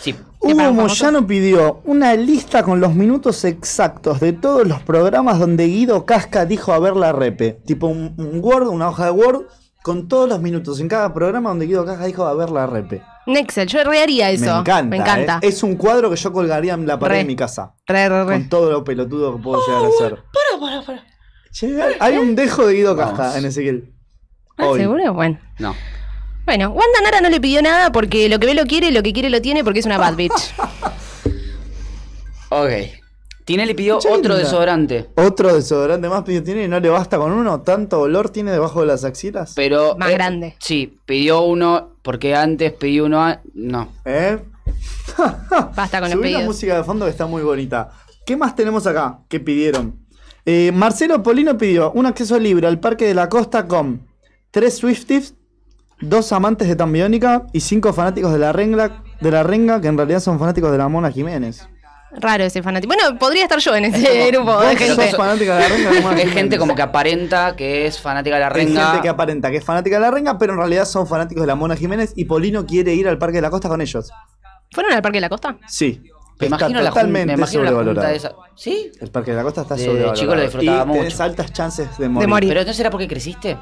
Sí. ¿Qué Hugo? Moyano pidió una lista con los minutos exactos de todos los programas donde Guido Casca dijo a ver la repe. Tipo un, un Word, una hoja de Word, con todos los minutos en cada programa donde Guido Casca dijo a ver la repe. Nexel, yo rearía eso. Me encanta. Me encanta. ¿eh? Es un cuadro que yo colgaría en la pared Re. de mi casa. Re, re, re. Con todo lo pelotudo que puedo llegar a ser. Para, para, para. Hay un dejo de Guido Casca en Ezequiel. Ah, Hoy. ¿Seguro? Bueno. No. Bueno, Wanda Nara no le pidió nada porque lo que ve lo quiere, lo que quiere lo tiene porque es una bad bitch. Ok. Tinelli pidió Mucha otro linda. desodorante. Otro desodorante más pidió tiene y no le basta con uno. ¿Tanto olor tiene debajo de las axilas? Pero. Más eh, grande. Sí, pidió uno porque antes pidió uno. a- No. ¿Eh? Basta con los Subí la pedidos. música de fondo que está muy bonita. ¿Qué más tenemos acá que pidieron? Eh, Marcelo Polino pidió un acceso libre al Parque de la Costa con tres Swifties, dos amantes de Tambiónica y cinco fanáticos de la renga, de la renga que en realidad son fanáticos de la Mona Jiménez. Raro ese fanático. Bueno, podría estar yo en ese grupo de Vos gente. sos fanática de la renga de Es gente como que aparenta que es fanática de la Hay renga. gente que aparenta que es fanática de la renga, pero en realidad son fanáticos de la Mona Jiménez y Polino quiere ir al Parque de la Costa con ellos. ¿Fueron al Parque de la Costa? Sí. Me Está imagino la, totalmente me imagino la sobrevalorado. de esa. ¿Sí? El Parque de la Costa está De sobrevalorado. chico lo disfrutaba y tenés mucho. altas chances de morir. morir. Pero no será porque creciste.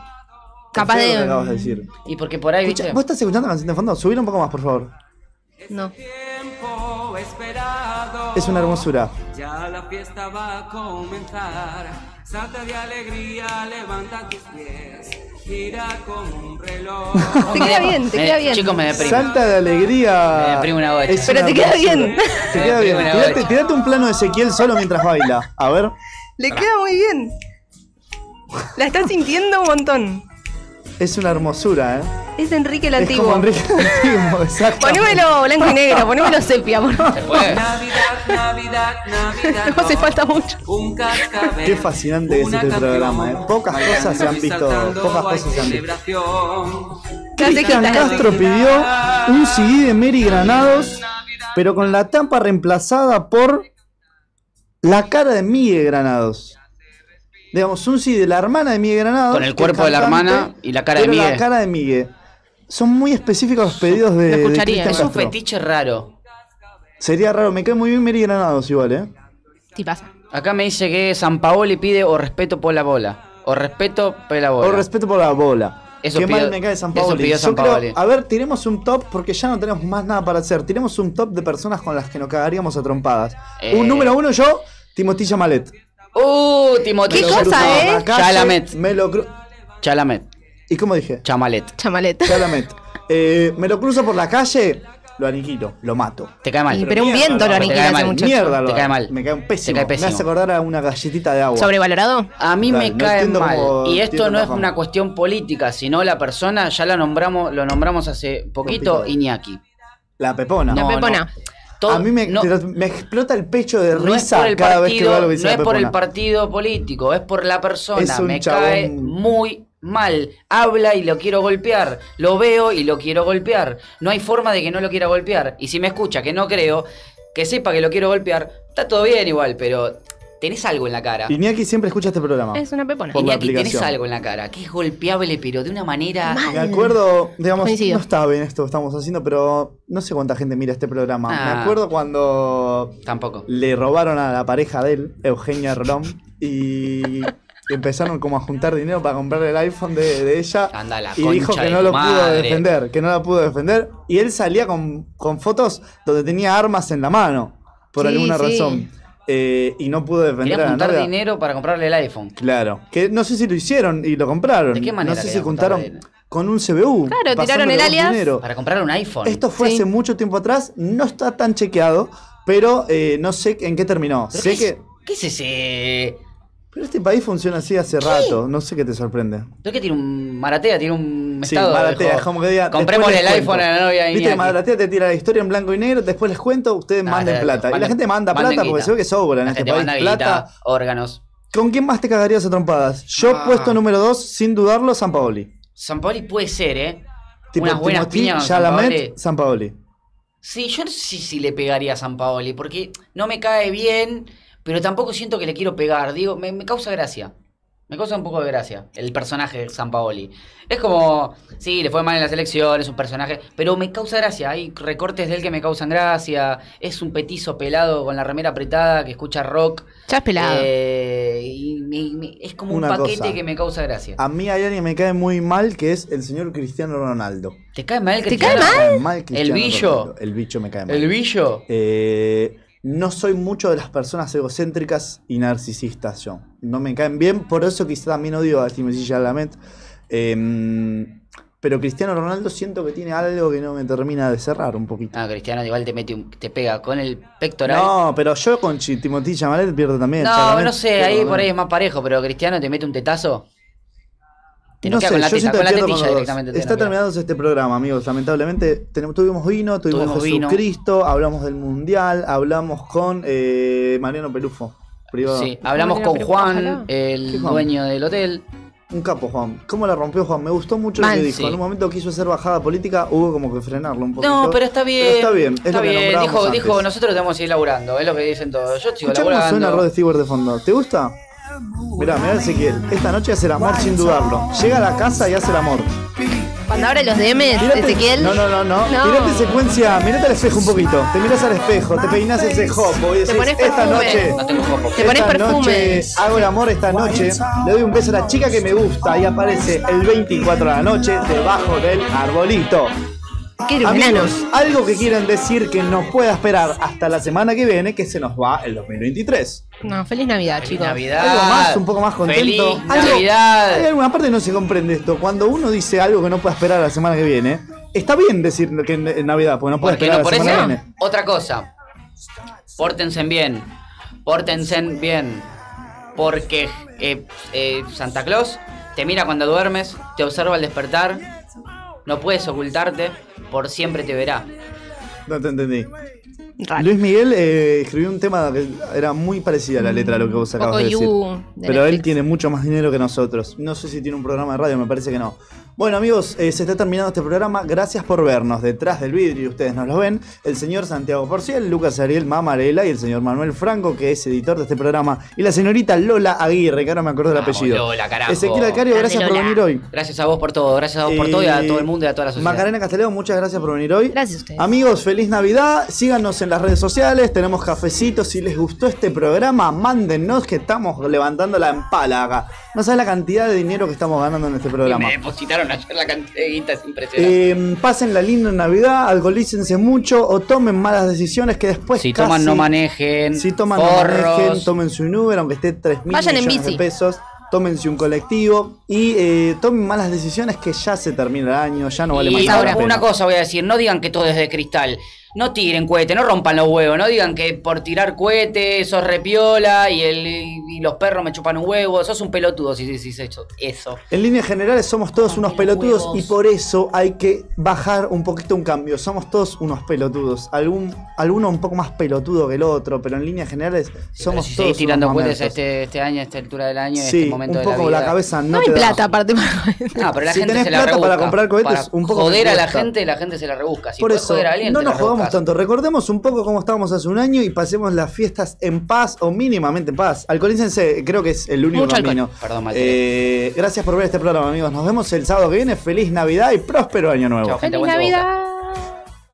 Capaz de- lo que acabas de decir. Y porque por ahí, Escucha, viste. ¿Vos estás escuchando la canción de fondo? Subir un poco más, por favor. No. tiempo esperado. Es una hermosura. Ya la fiesta va a comenzar. Salta de alegría, levanta tus pies. Gira como un reloj. Te queda bien, te queda bien. Chicos, me deprime. Salta de alegría. Me deprime una bocha. Es Pero una te queda hermosura. bien. Te queda bien. Tirate, tirate un plano de Ezequiel solo mientras baila. A ver. Le queda muy bien. La estás sintiendo un montón. Es una hermosura, ¿eh? Es Enrique el Es Antiguo. como Enrique el Antiguo, exacto. Ponémelo blanco y negro, ponémelo sepia, por favor. Navidad, Navidad, Navidad. No hace falta mucho. Un cascabel. Qué fascinante que es este programa, ¿eh? Pocas cosas se han visto, pocas cosas se han visto. Cristian. Castro pidió un CD de Mary Granados, pero con la tapa reemplazada por la cara de Miguel Granados. Digamos, un CD de la hermana de Miguel Granados. Con el es cuerpo de la hermana y la cara de Miguel. la cara de Miguel. Son muy específicos los pedidos de, Lo de escucharía. Cristian Es un Castro. fetiche raro. Sería raro, me cae muy bien Mary Granados igual, ¿eh? Sí pasa. Acá me dice que San Paoli pide o respeto por la bola. O respeto por la bola. O respeto por la bola. Eso Qué pidió- mal me cae San eso Paoli. pidió Yo San creo- Paoli. a ver, tiremos un top porque ya no tenemos más nada para hacer. Tiremos un top de personas con las que nos cagaríamos a trompadas. Eh. Un número uno yo, Timotilla Malet. Uh, Timoteo. ¿Qué cosa, eh? Chalamet. Me lo cru- Chalamet. ¿Y cómo dije? Chamalet. Chamalet. Chalamet. Eh, me lo cruzo por la calle, lo aniquilo, lo mato. Te cae mal. Y, pero un mierda, viento lo aniquila ese muchacho. Mierda, lo Te cae mal. Me cae un pésimo. Te cae pésimo. Me hace acordar a una galletita de agua. ¿Sobrevalorado? A mí me no cae entiendo mal. y esto no la es fama. una cuestión política, sino la persona, ya la nombramos, lo nombramos hace poquito. Iñaki. La pepona. La No, pepona. Todo- a mí me, no- pero me explota el pecho de risa cada vez que veo algo que dice no la es por el pepona. partido político, es por la persona. Es un me chabón- cae muy mal. Habla y lo quiero golpear. Lo veo y lo quiero golpear. No hay forma de que no lo quiera golpear. Y si me escucha, que no creo, que sepa que lo quiero golpear, está todo bien igual, pero tenés algo en la cara. Iñaki siempre escucha este programa. Es una pepona. Por la Iñaki, tenés algo en la cara, que es golpeable, pero de una manera. Me acuerdo, digamos, Coincido. no está bien esto que estamos haciendo, pero no sé cuánta gente mira este programa. Ah. Me acuerdo cuando Tampoco. le robaron a la pareja de él, Eugenia Rolón, y empezaron como a juntar dinero para comprarle el iPhone de, de ella. Anda la y dijo que de no lo pudo defender, que no la pudo defender. Y él salía con, con fotos donde tenía armas en la mano, por Sí, alguna sí. razón. Eh, y no pudo defender Quería a juntar dinero para comprarle el iPhone. Claro. Que no sé si lo hicieron y lo compraron. ¿De qué manera No sé si juntaron con un CBU. Claro, tiraron el alias. dinero. Para comprarle un iPhone. Esto fue Sí. hace mucho tiempo atrás, no está tan chequeado, pero eh, no sé en qué terminó. ¿Pero Sé qué, que es, ¿Qué es ese Pero este país funciona así hace rato. No sé qué te sorprende. ¿Tú qué tiene un Maratea? Tiene un Sí, estado. Maratea, dijo, es como que diga. Compremos después el iPhone cuento". a la novia de Viste, Iñaki. Maratea te tira la historia en blanco y negro, después les cuento, ustedes manden plata. y la gente manda plata porque guita. se ve que sobra en La este gente país. manda Plata. guita, órganos. ¿Con quién más te cagarías a trompadas? Yo, Ah. puesto número 2, sin dudarlo, San Paoli. San Paoli puede ser, ¿eh? Tipo, Unas buenas Timothy, piñas con San Paoli. Chalamet, San Paoli. Sí, yo no sé si le pegaría a San Paoli, porque no me cae bien, pero tampoco siento que le quiero pegar. Digo, me, me causa gracia. Me causa un poco de gracia el personaje de San Paoli. Es como, sí, le fue mal en las elecciones, un personaje, pero me causa gracia. Hay recortes de él que me causan gracia. Es un petizo pelado con la remera apretada que escucha rock. Ya es pelado. Eh, y me- me- es como Una un paquete cosa. que me causa gracia. A mí hay alguien que me cae muy mal que es el señor Cristiano Ronaldo. ¿Te cae mal, ¿Te Cristiano? cae mal? Me cae mal Cristiano billo? Ronaldo. El bicho me cae mal. ¿El billo? Eh, no soy mucho de las personas egocéntricas y narcisistas yo. No me caen bien, por eso quizá también odio a Timothy Chalamet. Eh, pero Cristiano Ronaldo siento que tiene algo que no me termina de cerrar un poquito. Ah, Cristiano igual te mete un- te pega con el pectoral. No, pero yo con Timothy Chalamet pierdo también. No, Chalamet no sé, ahí por ahí es más parejo, pero Cristiano te mete un tetazo. No sé, con la yo teta, con que la tetilla directamente. te Está terminándose este programa, amigos. Lamentablemente tenemos, tuvimos vino, tuvimos, Tuvimos vino. Jesucristo, hablamos del Mundial, hablamos con eh, Mariano Pelufo. Privado. Sí, hablamos Mariano con Pelufo, Juan, ojalá. el ¿Qué Juan? dueño del hotel. Un capo, Juan. ¿Cómo la rompió Juan? Me gustó mucho lo que dijo. sí. En un momento quiso hacer bajada política, hubo como que frenarlo un poquito. No, pero está bien. Pero está bien, es está lo que bien. Dijo, antes. dijo, nosotros debemos seguir laburando, es lo que dicen todos. Yo sigo laburando. suena Rod Stewart de fondo. ¿Te gusta? Mirá, mirá Ezequiel. Esta noche hace el amor sin dudarlo. Llega a la casa y hace el amor. Cuando abra los DMs, Mirate- Ezequiel. No, no, no, no. No. Mirate secuencia, mirate al espejo un poquito. Te mirás al espejo, te peinás ese jopo y decís, pones esta perfume. noche. No tengo. Te pones esta perfume. noche hago el amor esta noche. Le doy un beso a la chica que me gusta y aparece el 24 de la noche debajo del arbolito. Qué Amigos, enanos. algo que quieran decir que nos pueda esperar hasta la semana que viene, que se nos va el 2023. No, feliz Navidad, Feliz chicos. Navidad. Algo más, un poco más contento. Feliz Algo- Navidad. Hay alguna parte que no se comprende esto. Cuando uno dice algo que no puede esperar la semana que viene, está bien decir que en, Navidad, porque no puede Porque esperar no, a por la semana eso, que viene. otra cosa. Pórtense bien. Pórtense bien. Porque eh, eh, Santa Claus te mira cuando duermes, te observa al despertar. No puedes ocultarte, por siempre te verá. No te entendí. Raro. Luis Miguel eh, escribió un tema que era muy parecida a la letra a lo que vos acabas Poco de decir. You de Pero él tiene mucho más dinero que nosotros. No sé si tiene un programa de radio, me parece que no. Bueno amigos, eh, se está terminando este programa. Gracias por vernos. Detrás del vidrio, ustedes nos lo ven, el señor Santiago Porciel, Lucas Ariel Mamarela y el señor Manuel Franco, que es editor de este programa, y la señorita Lola Aguirre, que ahora me acuerdo del apellido. Lola, carajo. Ezequiel Alcario, gracias por venir hoy. Gracias a vos por todo, gracias a vos por todo y a todo el mundo y a toda la sociedad. Macarena Casteleo, muchas gracias por venir hoy. Gracias a ustedes. Amigos, feliz Navidad. Síganos en las redes sociales. Tenemos cafecitos. Si les gustó este programa, mándennos que estamos levantando la empala acá. No sabes la cantidad de dinero que estamos ganando en este Y programa. me depositaron ayer la cantidad de guita, es impresionante. Eh, pasen la linda Navidad, alcoholícense mucho o tomen malas decisiones que después si casi- toman, no manejen. Si toman, no manejen, tómense un Uber, aunque esté 3 mil en millones de pesos. Tómense un colectivo y eh, tomen malas decisiones que ya se termina el año, ya no vale y más ahora, la pena. una cosa voy a decir, no digan que todo es de cristal. No tiren cohetes, no rompan los huevos, no digan que por tirar cohetes sos repiola y, el, y los perros me chupan un huevo, sos un pelotudo si decís eso. eso. En líneas generales somos todos unos pelotudos huevos. y por eso hay que bajar un poquito un cambio. Somos todos unos pelotudos. Algún, alguno un poco más pelotudo que el otro, pero en líneas generales somos si todos tirando unos cohetes este, este año, a esta altura del año, en Sí, este momento un de la poco vida. la, cabeza no, No hay te da. plata aparte para No, pero la Si gente tenés se la plata rebusca. para comprar cohetes, Para un poco joder a la gente, la gente se la rebusca. Si Por puedes eso, joder a alguien, no nos jugamos tanto. Recordemos un poco cómo estábamos hace un año y pasemos las fiestas en paz o mínimamente en paz. Alcoholícense, creo que es el único Mucho alcohol. camino. Perdón, Eh, gracias por ver este programa, amigos. Nos vemos el sábado que viene. Feliz Navidad y próspero año nuevo. Chao, gente, ¡Feliz. Navidad!